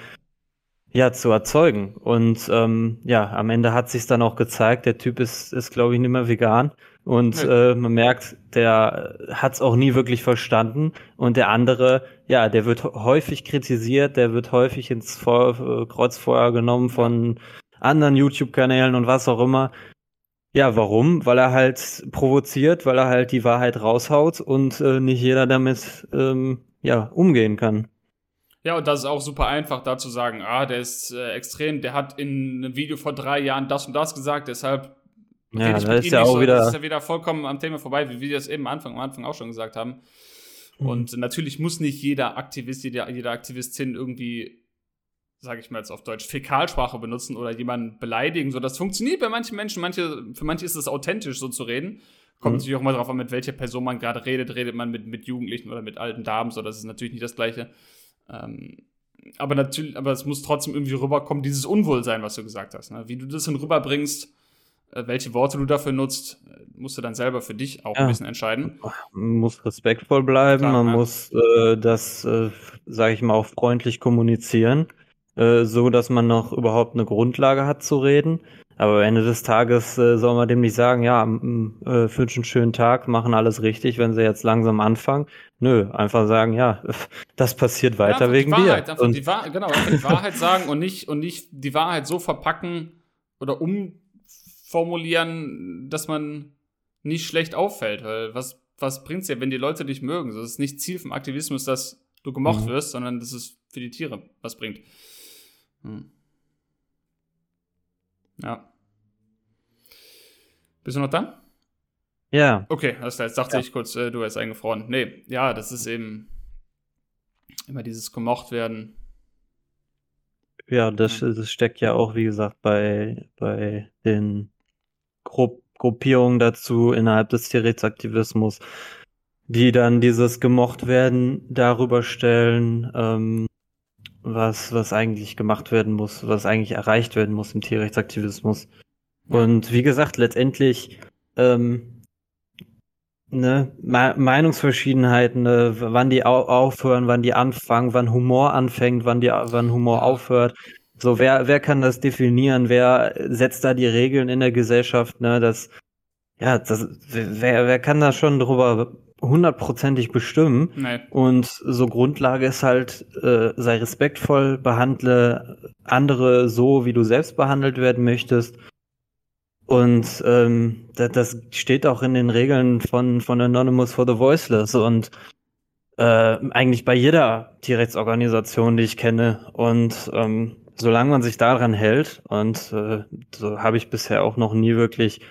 ja, zu erzeugen. Und ähm, ja, am Ende hat sich dann auch gezeigt, der Typ ist, ist glaube ich, nicht mehr vegan. Und äh, man merkt, der hat es auch nie wirklich verstanden. Und der andere, ja, der wird häufig kritisiert, der wird häufig ins Feu äh, Kreuzfeuer genommen von anderen YouTube-Kanälen und was auch immer. Ja, warum? Weil er halt provoziert, weil er halt die Wahrheit raushaut und äh, nicht jeder damit ähm, ja umgehen kann. Ja, und das ist auch super einfach, da zu sagen, ah, der ist äh, extrem, der hat in einem Video vor drei Jahren das und das gesagt, deshalb ja, das ist ja auch so, wieder. Das ist ja wieder vollkommen am Thema vorbei, wie wir das eben am Anfang, am Anfang auch schon gesagt haben. Mhm. Und natürlich muss nicht jeder Aktivist, jede, jede Aktivistin irgendwie, sage ich mal jetzt auf Deutsch, Fäkalsprache benutzen oder jemanden beleidigen. So, das funktioniert bei manchen Menschen. Manche, für manche ist es authentisch, so zu reden. Kommt mhm. natürlich auch mal drauf an, mit welcher Person man gerade redet. Redet man mit, mit Jugendlichen oder mit alten Damen, so das ist natürlich nicht das Gleiche. Ähm, aber natürlich, aber es muss trotzdem irgendwie rüberkommen, dieses Unwohlsein, was du gesagt hast. Ne? Wie du das dann rüberbringst, äh, welche Worte du dafür nutzt, äh, musst du dann selber für dich auch ja. ein bisschen entscheiden. Man muss respektvoll bleiben, Klar, man ja. muss äh, das, äh, sage ich mal, auch freundlich kommunizieren, äh, so dass man noch überhaupt eine Grundlage hat zu reden. Aber am Ende des Tages äh, soll man dem nicht sagen, ja, äh, für einen schönen Tag, machen alles richtig, wenn sie jetzt langsam anfangen. Nö, einfach sagen, ja, das passiert weiter ja, wegen Wahrheit, dir. und die Wahrheit, genau, einfach die Wahrheit sagen und nicht, und nicht die Wahrheit so verpacken oder umformulieren, dass man nicht schlecht auffällt. Weil was, was bringt's dir, wenn die Leute dich mögen? Das ist nicht Ziel vom Aktivismus, dass du gemocht mhm. wirst, sondern das ist für die Tiere was bringt. Hm. Ja. Bist du noch da? Ja. Okay, alles klar. Jetzt dachte ja. ich kurz, äh, du hast eingefroren. Nee, ja, das ist eben immer dieses gemocht werden. Ja, das, das steckt ja auch, wie gesagt, bei, bei den Gru Gruppierungen dazu innerhalb des Tierrechtsaktivismus, die dann dieses gemocht werden darüber stellen, ähm, was, was eigentlich gemacht werden muss, was eigentlich erreicht werden muss im Tierrechtsaktivismus. Und wie gesagt, letztendlich ähm, ne, Me Meinungsverschiedenheiten, ne, wann die au aufhören, wann die anfangen, wann Humor anfängt, wann die wann Humor aufhört. So, wer, wer kann das definieren? Wer setzt da die Regeln in der Gesellschaft? Ne, das, ja, das, wer, wer kann da schon drüber hundertprozentig bestimmen. Nee. Und so Grundlage ist halt, äh, sei respektvoll, behandle andere so, wie du selbst behandelt werden möchtest. Und ähm, das, das steht auch in den Regeln von, von Anonymous for the Voiceless und äh, eigentlich bei jeder Tierrechtsorganisation, die ich kenne. Und ähm, solange man sich daran hält, und äh, so habe ich bisher auch noch nie wirklich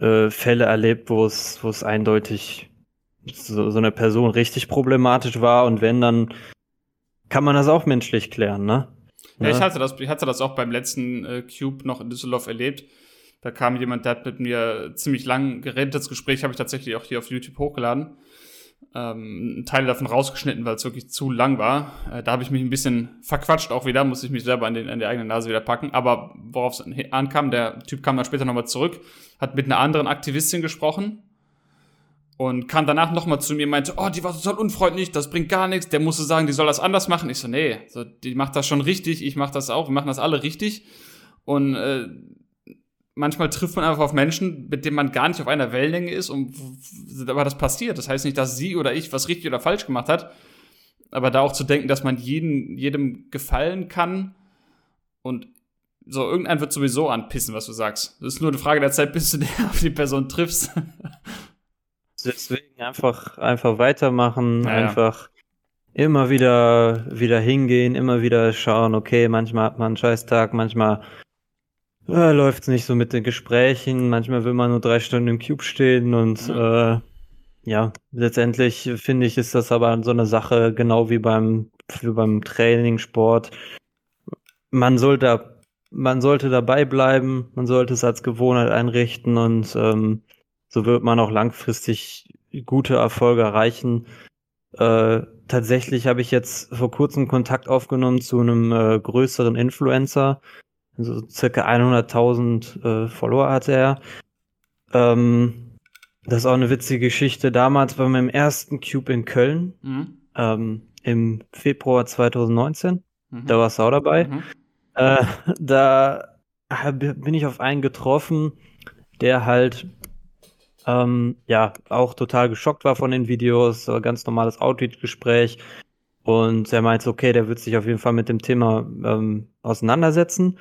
äh, Fälle erlebt, wo es, wo es eindeutig so, so eine Person richtig problematisch war und wenn, dann kann man das auch menschlich klären, ne? Ja, ja. ich hatte das, ich hatte das auch beim letzten äh, Cube noch in Düsseldorf erlebt. Da kam jemand, der hat mit mir ziemlich lang geredet. Das Gespräch habe ich tatsächlich auch hier auf YouTube hochgeladen. Ähm, Teile davon rausgeschnitten, weil es wirklich zu lang war. Äh, da habe ich mich ein bisschen verquatscht auch wieder, musste ich mich selber an, den, an die eigene Nase wieder packen. Aber worauf es ankam, der Typ kam dann später nochmal zurück, hat mit einer anderen Aktivistin gesprochen und kam danach nochmal zu mir und meinte, oh, die war total unfreundlich, das bringt gar nichts, der musste sagen, die soll das anders machen. Ich so, nee, so, die macht das schon richtig, ich mach das auch, wir machen das alle richtig. Und äh, manchmal trifft man einfach auf Menschen, mit denen man gar nicht auf einer Wellenlänge ist und aber das passiert. Das heißt nicht, dass sie oder ich was richtig oder falsch gemacht hat, aber da auch zu denken, dass man jeden, jedem gefallen kann und so, irgendein wird sowieso anpissen, was du sagst. Das ist nur eine Frage der Zeit, bis du auf die Person triffst. Deswegen einfach, einfach weitermachen, ja, einfach immer wieder, wieder hingehen, immer wieder schauen, okay, manchmal hat man einen Scheißtag, manchmal äh, läuft es nicht so mit den Gesprächen. Manchmal will man nur drei Stunden im Cube stehen und ja, äh, ja letztendlich finde ich, ist das aber so eine Sache, genau wie beim, wie beim Training, Sport. Man sollte, man sollte dabei bleiben, man sollte es als Gewohnheit einrichten und ähm, so wird man auch langfristig gute Erfolge erreichen. Äh, tatsächlich habe ich jetzt vor kurzem Kontakt aufgenommen zu einem äh, größeren Influencer, so circa 100.000 äh, Follower hatte er. Ähm, das ist auch eine witzige Geschichte. Damals bei meinem ersten Cube in Köln, mhm. ähm, im Februar 2019, mhm. da war Sau dabei. Mhm. Äh, da bin ich auf einen getroffen, der halt ähm, ja auch total geschockt war von den Videos, ganz normales Outreach-Gespräch. Und er meinte, okay, der wird sich auf jeden Fall mit dem Thema ähm, auseinandersetzen.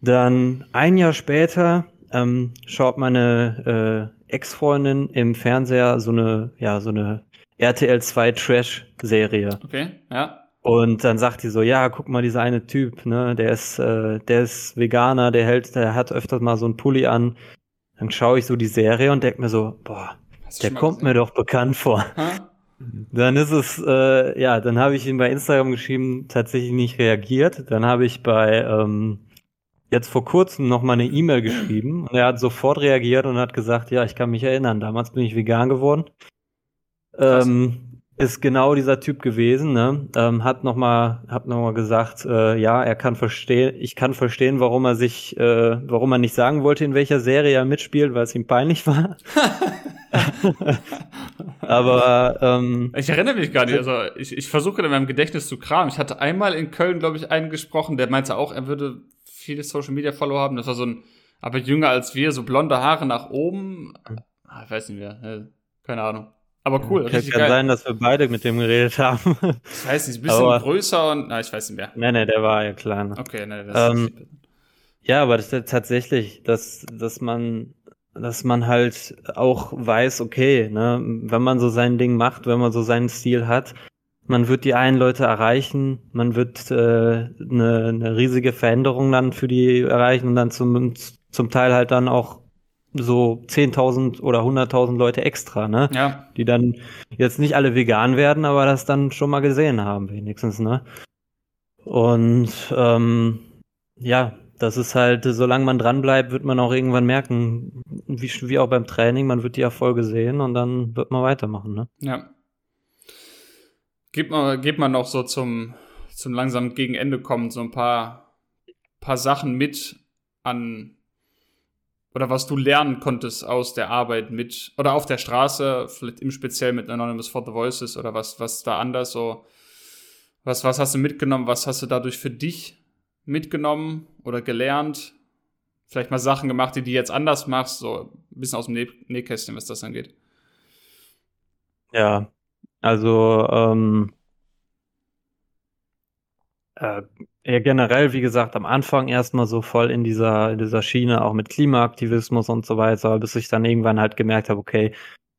Dann ein Jahr später ähm, schaut meine äh, Ex-Freundin im Fernseher so eine, ja, so eine RTL 2 Trash-Serie. Okay, ja. Und dann sagt die so, ja, guck mal, dieser eine Typ, ne, der ist, äh, der ist Veganer, der hält, der hat öfters mal so einen Pulli an. Dann schaue ich so die Serie und denke mir so, boah, der kommt gesehen? mir doch bekannt vor. Ha? Dann ist es, äh, ja, dann habe ich ihn bei Instagram geschrieben, tatsächlich nicht reagiert. Dann habe ich bei ähm, jetzt vor kurzem noch mal eine E-Mail geschrieben und er hat sofort reagiert und hat gesagt, ja, ich kann mich erinnern, damals bin ich vegan geworden. Ähm, ist genau dieser Typ gewesen, ne? Ähm, hat noch mal, hat noch mal gesagt, äh, ja, er kann verstehen, ich kann verstehen, warum er sich, äh, warum er nicht sagen wollte, in welcher Serie er mitspielt, weil es ihm peinlich war. Aber ähm, ich erinnere mich gar nicht. Also ich, ich versuche in meinem Gedächtnis zu kramen. Ich hatte einmal in Köln, glaube ich, einen gesprochen, der meinte auch, er würde viele Social Media Follower haben. Das war so ein, aber jünger als wir, so blonde Haare nach oben. Ah, ich weiß nicht mehr. Keine Ahnung. Aber cool. Ja, kann geil. sein, dass wir beide mit dem geredet haben. Ich weiß nicht, ein bisschen aber, größer und, na, ich weiß nicht mehr. Nee, nee, der war ja kleiner. Okay, nee, das ähm, ist Ja, aber das ist tatsächlich, dass, dass man, dass man halt auch weiß, okay, ne, wenn man so sein Ding macht, wenn man so seinen Stil hat, man wird die einen Leute erreichen, man wird äh, eine, eine riesige Veränderung dann für die erreichen und dann zum, zum Teil halt dann auch so 10.000 oder 100.000 Leute extra, ne? Ja. Die dann jetzt nicht alle vegan werden, aber das dann schon mal gesehen haben, wenigstens, ne? Und ähm, ja, das ist halt, solange man dranbleibt, wird man auch irgendwann merken, wie, wie auch beim Training, man wird die Erfolge sehen und dann wird man weitermachen, ne? Ja. Geht man, geht man noch so zum, zum langsam gegen Ende kommen, so ein paar, paar Sachen mit an, oder was du lernen konntest aus der Arbeit mit, oder auf der Straße, vielleicht im Speziell mit Anonymous for the Voices oder was, was da anders so, was, was hast du mitgenommen, was hast du dadurch für dich mitgenommen oder gelernt? Vielleicht mal Sachen gemacht, die du jetzt anders machst, so ein bisschen aus dem Nähkästchen, was das angeht. Ja, also, ähm, äh, ja, generell, wie gesagt, am Anfang erstmal so voll in dieser, in dieser Schiene, auch mit Klimaaktivismus und so weiter, bis ich dann irgendwann halt gemerkt habe, okay,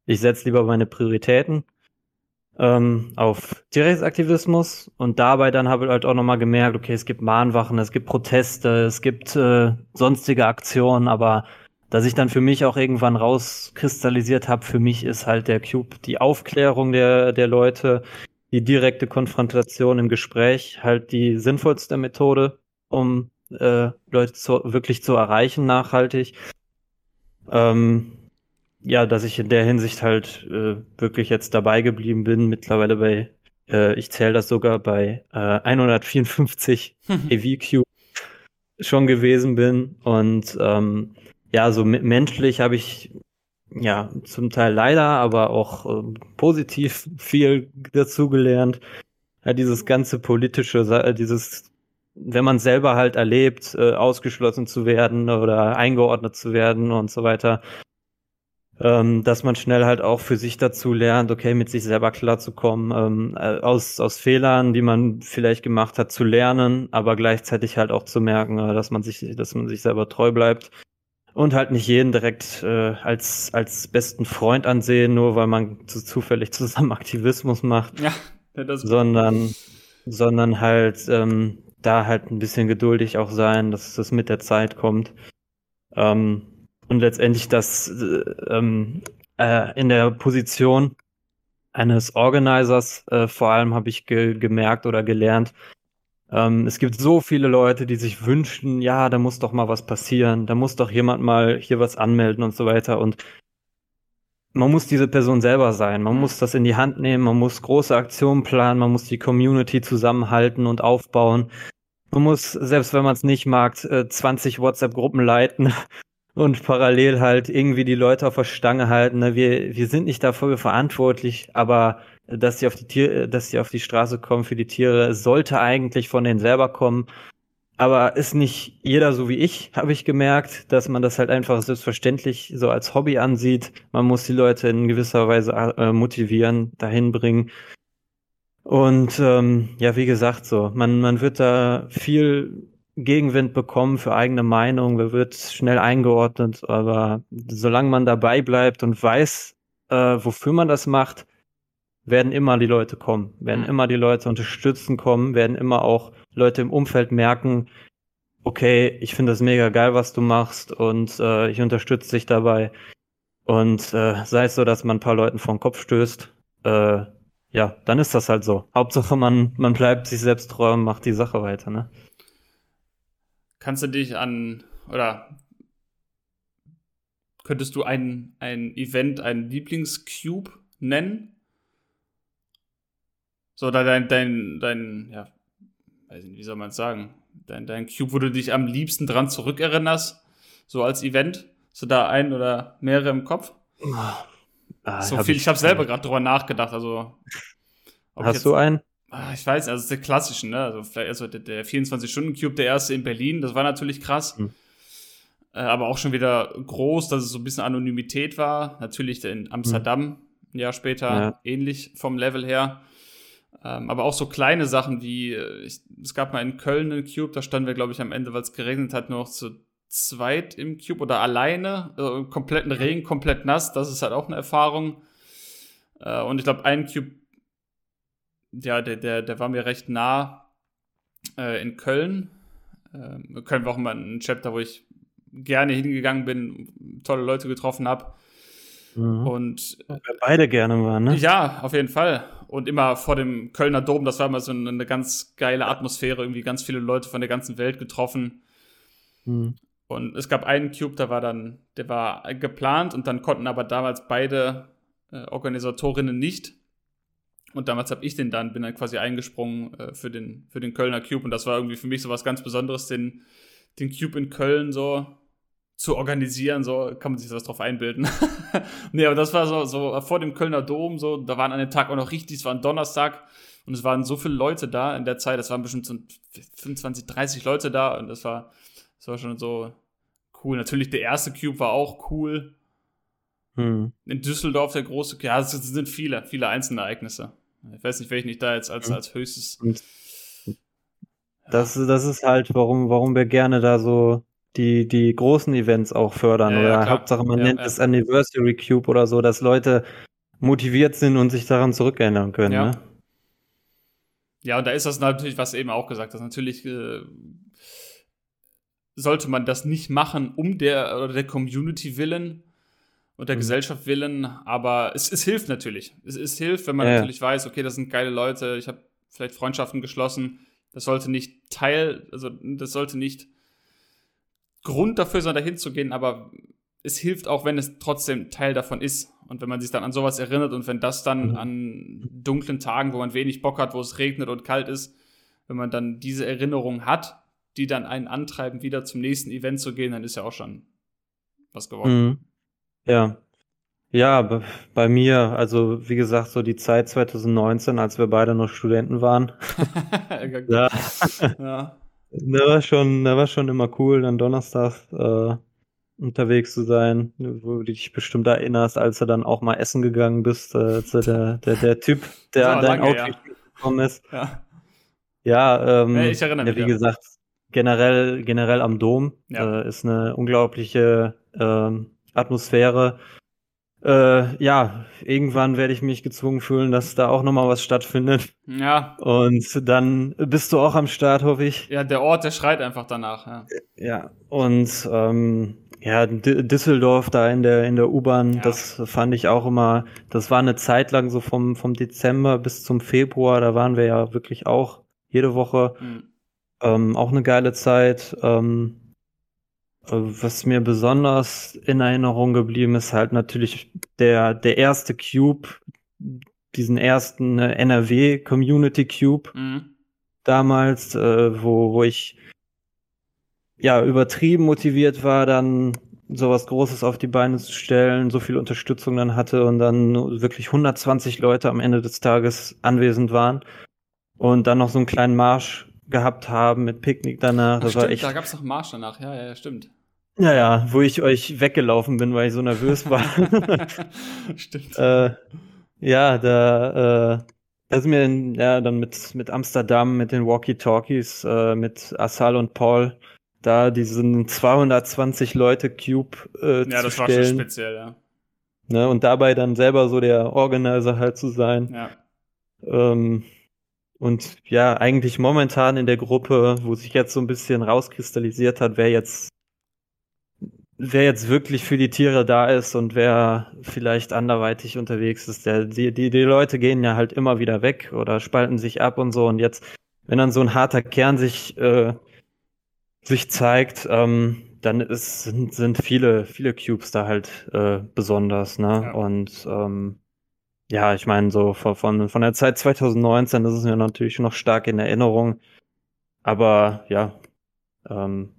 ich setze lieber meine Prioritäten. ähm, auf Tierrechtsaktivismus und dabei dann habe ich halt auch nochmal gemerkt, okay, es gibt Mahnwachen, es gibt Proteste, es gibt äh, sonstige Aktionen, aber dass ich dann für mich auch irgendwann rauskristallisiert habe, für mich ist halt der Cube die Aufklärung der, der Leute, die direkte Konfrontation im Gespräch halt die sinnvollste Methode, um äh, Leute zu, wirklich zu erreichen nachhaltig. Ähm, ja, dass ich in der Hinsicht halt äh, wirklich jetzt dabei geblieben bin, mittlerweile bei, äh, ich zähle das sogar bei äh, 154 EVQ schon gewesen bin. Und ähm, ja, so menschlich habe ich ja zum Teil leider, aber auch äh, positiv viel dazugelernt. Ja, dieses ganze politische, dieses wenn man selber halt erlebt, äh, ausgeschlossen zu werden oder eingeordnet zu werden und so weiter, ähm, dass man schnell halt auch für sich dazu lernt, okay, mit sich selber klarzukommen, ähm, äh, aus, aus Fehlern, die man vielleicht gemacht hat, zu lernen, aber gleichzeitig halt auch zu merken, äh, dass man sich, dass man sich selber treu bleibt und halt nicht jeden direkt äh, als, als besten Freund ansehen, nur weil man zu, zufällig zusammen Aktivismus macht, ja, das sondern, sondern halt ähm, da halt ein bisschen geduldig auch sein, dass das mit der Zeit kommt. Ähm, und letztendlich das äh, ähm, äh, in der Position eines Organizers äh, vor allem habe ich ge gemerkt oder gelernt, ähm, es gibt so viele Leute, die sich wünschen, ja, da muss doch mal was passieren, da muss doch jemand mal hier was anmelden und so weiter. Und man muss diese Person selber sein, man muss das in die Hand nehmen, man muss große Aktionen planen, man muss die Community zusammenhalten und aufbauen. Man muss, selbst wenn man es nicht mag, 20 äh, WhatsApp-Gruppen leiten und parallel halt irgendwie die Leute auf der Stange halten. Ne? Wir, wir sind nicht dafür verantwortlich, aber dass sie auf die Tier, dass sie auf die Straße kommen für die Tiere, sollte eigentlich von denen selber kommen. Aber ist nicht jeder so wie ich, habe ich gemerkt, dass man das halt einfach selbstverständlich so als Hobby ansieht. Man muss die Leute in gewisser Weise äh, motivieren, dahin bringen. Und ähm, ja, wie gesagt, so, man, man wird da viel Gegenwind bekommen für eigene Meinung, wer wird schnell eingeordnet, aber solange man dabei bleibt und weiß, äh, wofür man das macht, werden immer die Leute kommen, werden mhm. immer die Leute unterstützen kommen, werden immer auch Leute im Umfeld merken, okay, ich finde das mega geil, was du machst und äh, ich unterstütze dich dabei. Und äh, sei es so, dass man ein paar Leuten vor den Kopf stößt, äh, ja, dann ist das halt so. Hauptsache, man, man bleibt sich selbst treu und macht die Sache weiter, ne? Kannst du dich an, oder könntest du ein, ein Event, ein Lieblingscube nennen? So, dein, dein, dein, ja, weiß nicht, wie soll man es sagen? Dein, dein Cube, wo du dich am liebsten dran zurückerinnerst, so als Event? So da ein oder mehrere im Kopf? Ah, so hab viel, ich, ich habe selber gerade drüber nachgedacht, also. Hast jetzt, du einen? Ah, ich weiß, also der klassischen, ne? Also vielleicht also der, der 24-Stunden-Cube, der erste in Berlin, das war natürlich krass. Mhm. Äh, aber auch schon wieder groß, dass es so ein bisschen Anonymität war. Natürlich in Amsterdam mhm. ein Jahr später ja. ähnlich vom Level her. Ähm, aber auch so kleine Sachen wie, äh, ich, es gab mal in Köln einen Cube, da standen wir, glaube ich, am Ende, weil es geregnet hat, nur noch zu zweit im Cube oder alleine, äh, kompletten Regen, komplett nass. Das ist halt auch eine Erfahrung. Äh, und ich glaube, ein Cube ja, der, der, der war mir recht nah äh, in Köln. Äh, Köln war auch mal ein Chapter, wo ich gerne hingegangen bin, tolle Leute getroffen habe. Mhm. Und wir beide gerne waren, ne? Ja, auf jeden Fall. Und immer vor dem Kölner Dom, das war immer so eine, ganz geile Atmosphäre, irgendwie ganz viele Leute von der ganzen Welt getroffen. Mhm. Und es gab einen Cube, der war dann, der war geplant und dann konnten aber damals beide äh, Organisatorinnen nicht. Und damals habe ich den dann, bin dann quasi eingesprungen äh, für, den, für den Kölner Cube. Und das war irgendwie für mich so was ganz Besonderes, den, den Cube in Köln so zu organisieren, so kann man sich das drauf einbilden. nee, aber das war so, so vor dem Kölner Dom, so, da waren an dem Tag auch noch richtig, es war ein Donnerstag und es waren so viele Leute da in der Zeit, es waren bestimmt so 25, 30 Leute da und das war, das war schon so cool. Natürlich der erste Cube war auch cool. Hm. In Düsseldorf der große, ja, es sind viele, viele einzelne Ereignisse. Ich weiß nicht, welchen ich da jetzt als, als höchstes. Das, das ist halt, warum, warum wir gerne da so die, die großen Events auch fördern. Ja, oder ja, Hauptsache, man ja, nennt es Anniversary Cube oder so, dass Leute motiviert sind und sich daran zurückerinnern können. Ja. Ne? Ja, und da ist das natürlich, was eben auch gesagt hast, natürlich äh, sollte man das nicht machen, um der oder der Community willen und der mhm. Gesellschaft willen, aber es, es hilft natürlich. Es, es hilft, wenn man natürlich weiß, okay, das sind geile Leute, ich habe vielleicht Freundschaften geschlossen. Das sollte nicht Teil, also das sollte nicht Grund dafür sein, dahin zu gehen, aber es hilft auch, wenn es trotzdem Teil davon ist. Und wenn man sich dann an sowas erinnert und wenn das dann mhm. an dunklen Tagen, wo man wenig Bock hat, wo es regnet und kalt ist, wenn man dann diese Erinnerung hat, die dann einen antreiben, wieder zum nächsten Event zu gehen, dann ist ja auch schon was geworden. Mhm. Ja. Ja, bei mir, also wie gesagt, so die Zeit 2019, als wir beide noch Studenten waren. ja. ja. Da war schon, da war schon immer cool, dann Donnerstag äh, unterwegs zu sein, wo du dich bestimmt erinnerst, als du dann auch mal essen gegangen bist, äh, der, der, der Typ, der an dein lange, Outfit ja. gekommen ist. Ja, ja, ähm, ich erinnere mich. Wie ja. gesagt, generell, generell am Dom äh, ist eine unglaubliche äh, Atmosphäre. Äh, ja, irgendwann werde ich mich gezwungen fühlen, dass da auch nochmal was stattfindet. Ja. Und dann bist du auch am Start, hoffe ich. Ja, der Ort, der schreit einfach danach. Ja, ja. und ähm, ja, D Düsseldorf da in der, in der U-Bahn, ja. das fand ich auch immer, das war eine Zeit lang so vom, vom Dezember bis zum Februar, da waren wir ja wirklich auch jede Woche. Mhm. Ähm, auch eine geile Zeit. Ähm, äh, was mir besonders in Erinnerung geblieben ist, halt natürlich der, der erste Cube, diesen ersten äh, NRW Community Cube mhm. damals, äh, wo, wo ich ja, übertrieben motiviert war, dann sowas Großes auf die Beine zu stellen, so viel Unterstützung dann hatte und dann wirklich 120 Leute am Ende des Tages anwesend waren und dann noch so einen kleinen Marsch gehabt haben mit Picknick danach. Ach, das stimmt, war echt, da gab es noch einen Marsch danach, ja, ja, stimmt. Ja, ja, wo ich euch weggelaufen bin, weil ich so nervös war. stimmt. äh, ja, da, äh, da sind wir in, ja, dann mit, mit Amsterdam, mit den Walkie-Talkies, äh, mit Asal und Paul da diesen 220 Leute Cube äh, ja, zu das stellen. war schon speziell, ja. Ne, und dabei dann selber so der Organizer halt zu sein. Ja. Ähm, und ja, eigentlich momentan in der Gruppe, wo sich jetzt so ein bisschen rauskristallisiert hat, wer jetzt wer jetzt wirklich für die Tiere da ist und wer vielleicht anderweitig unterwegs ist, der, die, die, die Leute gehen ja halt immer wieder weg oder spalten sich ab und so. Und jetzt, wenn dann so ein harter Kern sich äh, sich zeigt, ähm, dann ist, sind, sind viele, viele Cubes da halt äh, besonders, ne? Ja. Und ähm, ja, ich meine, so von, von, von der Zeit 2019, das ist mir natürlich noch stark in Erinnerung. Aber ja, ähm,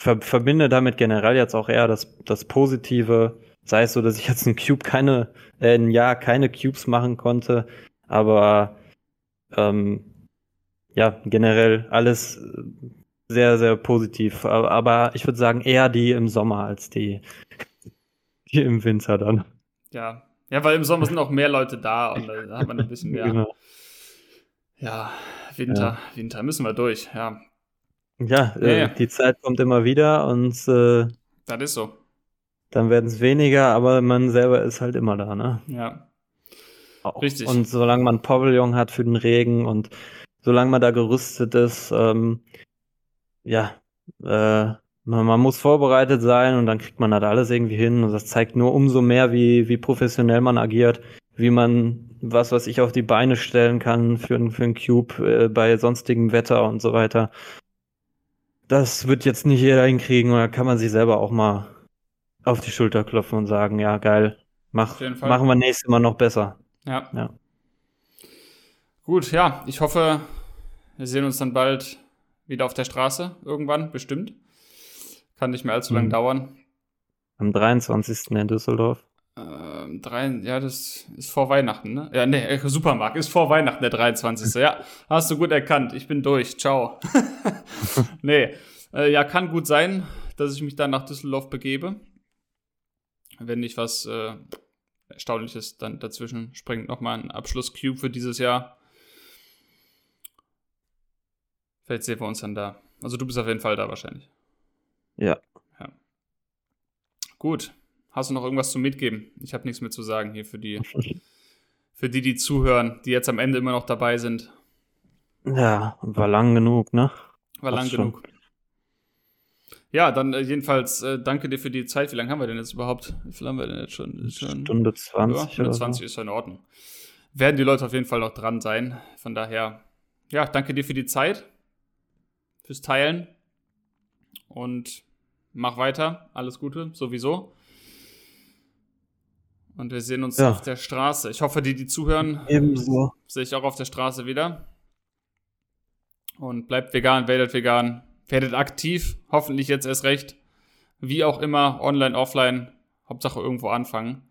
ver verbinde damit generell jetzt auch eher das, das Positive. Sei es so, dass ich jetzt ein Cube keine, äh, ein Jahr keine Cubes machen konnte, aber ähm, ja, generell alles sehr, sehr positiv. Aber ich würde sagen, eher die im Sommer als die, die im Winter dann. Ja. Ja, weil im Sommer sind auch mehr Leute da und da hat man ein bisschen mehr. Genau. Ja, Winter, ja. Winter müssen wir durch, ja. Ja, äh, ja, die Zeit kommt immer wieder und äh, das ist so. Dann werden es weniger, aber man selber ist halt immer da, ne? Ja. Auch. Richtig. Und solange man Pavillon hat für den Regen und solange man da gerüstet ist, ähm, ja, äh, man, man, muss vorbereitet sein und dann kriegt man das alles irgendwie hin. Und das zeigt nur umso mehr, wie, wie professionell man agiert, wie man was, was ich auf die Beine stellen kann für, für einen Cube äh, bei sonstigem Wetter und so weiter. Das wird jetzt nicht jeder hinkriegen und da kann man sich selber auch mal auf die Schulter klopfen und sagen, ja, geil, mach, machen wir nächstes Mal noch besser. Ja. ja. Gut, ja, ich hoffe, wir sehen uns dann bald wieder auf der Straße irgendwann, bestimmt. Kann nicht mehr allzu lange mhm. dauern. Am 23. in Düsseldorf. Ähm, drei, ja, das ist vor Weihnachten, ne? Ja, nee, äh, Supermarkt ist vor Weihnachten, der 23. ja, hast du gut erkannt. Ich bin durch. Ciao. nee, äh, ja, kann gut sein, dass ich mich dann nach Düsseldorf begebe. Wenn nicht was äh, Erstaunliches dann dazwischen springt, nochmal ein Abschluss-Cube für dieses Jahr. Vielleicht sehen wir uns dann da. Also du bist auf jeden Fall da wahrscheinlich. Ja. ja. Gut. Hast du noch irgendwas zu mitgeben? Ich habe nichts mehr zu sagen hier für die Für die, die zuhören, die jetzt am Ende immer noch dabei sind. Ja, war lang genug, ne? War lang genug. Ja, dann äh, jedenfalls äh, danke dir für die Zeit. Wie lange haben wir denn jetzt überhaupt? Wie viel haben wir denn jetzt schon? schon Stunde 20. Ja, Stunde 20 so. ist ja in Ordnung. Werden die Leute auf jeden Fall noch dran sein. Von daher, ja, danke dir für die Zeit, fürs Teilen und mach weiter. Alles Gute, sowieso. Und wir sehen uns ja. auf der Straße. Ich hoffe, die, die zuhören, Ebenso. sehe ich auch auf der Straße wieder. Und bleibt vegan, werdet vegan, werdet aktiv, hoffentlich jetzt erst recht. Wie auch immer, online, offline, Hauptsache irgendwo anfangen.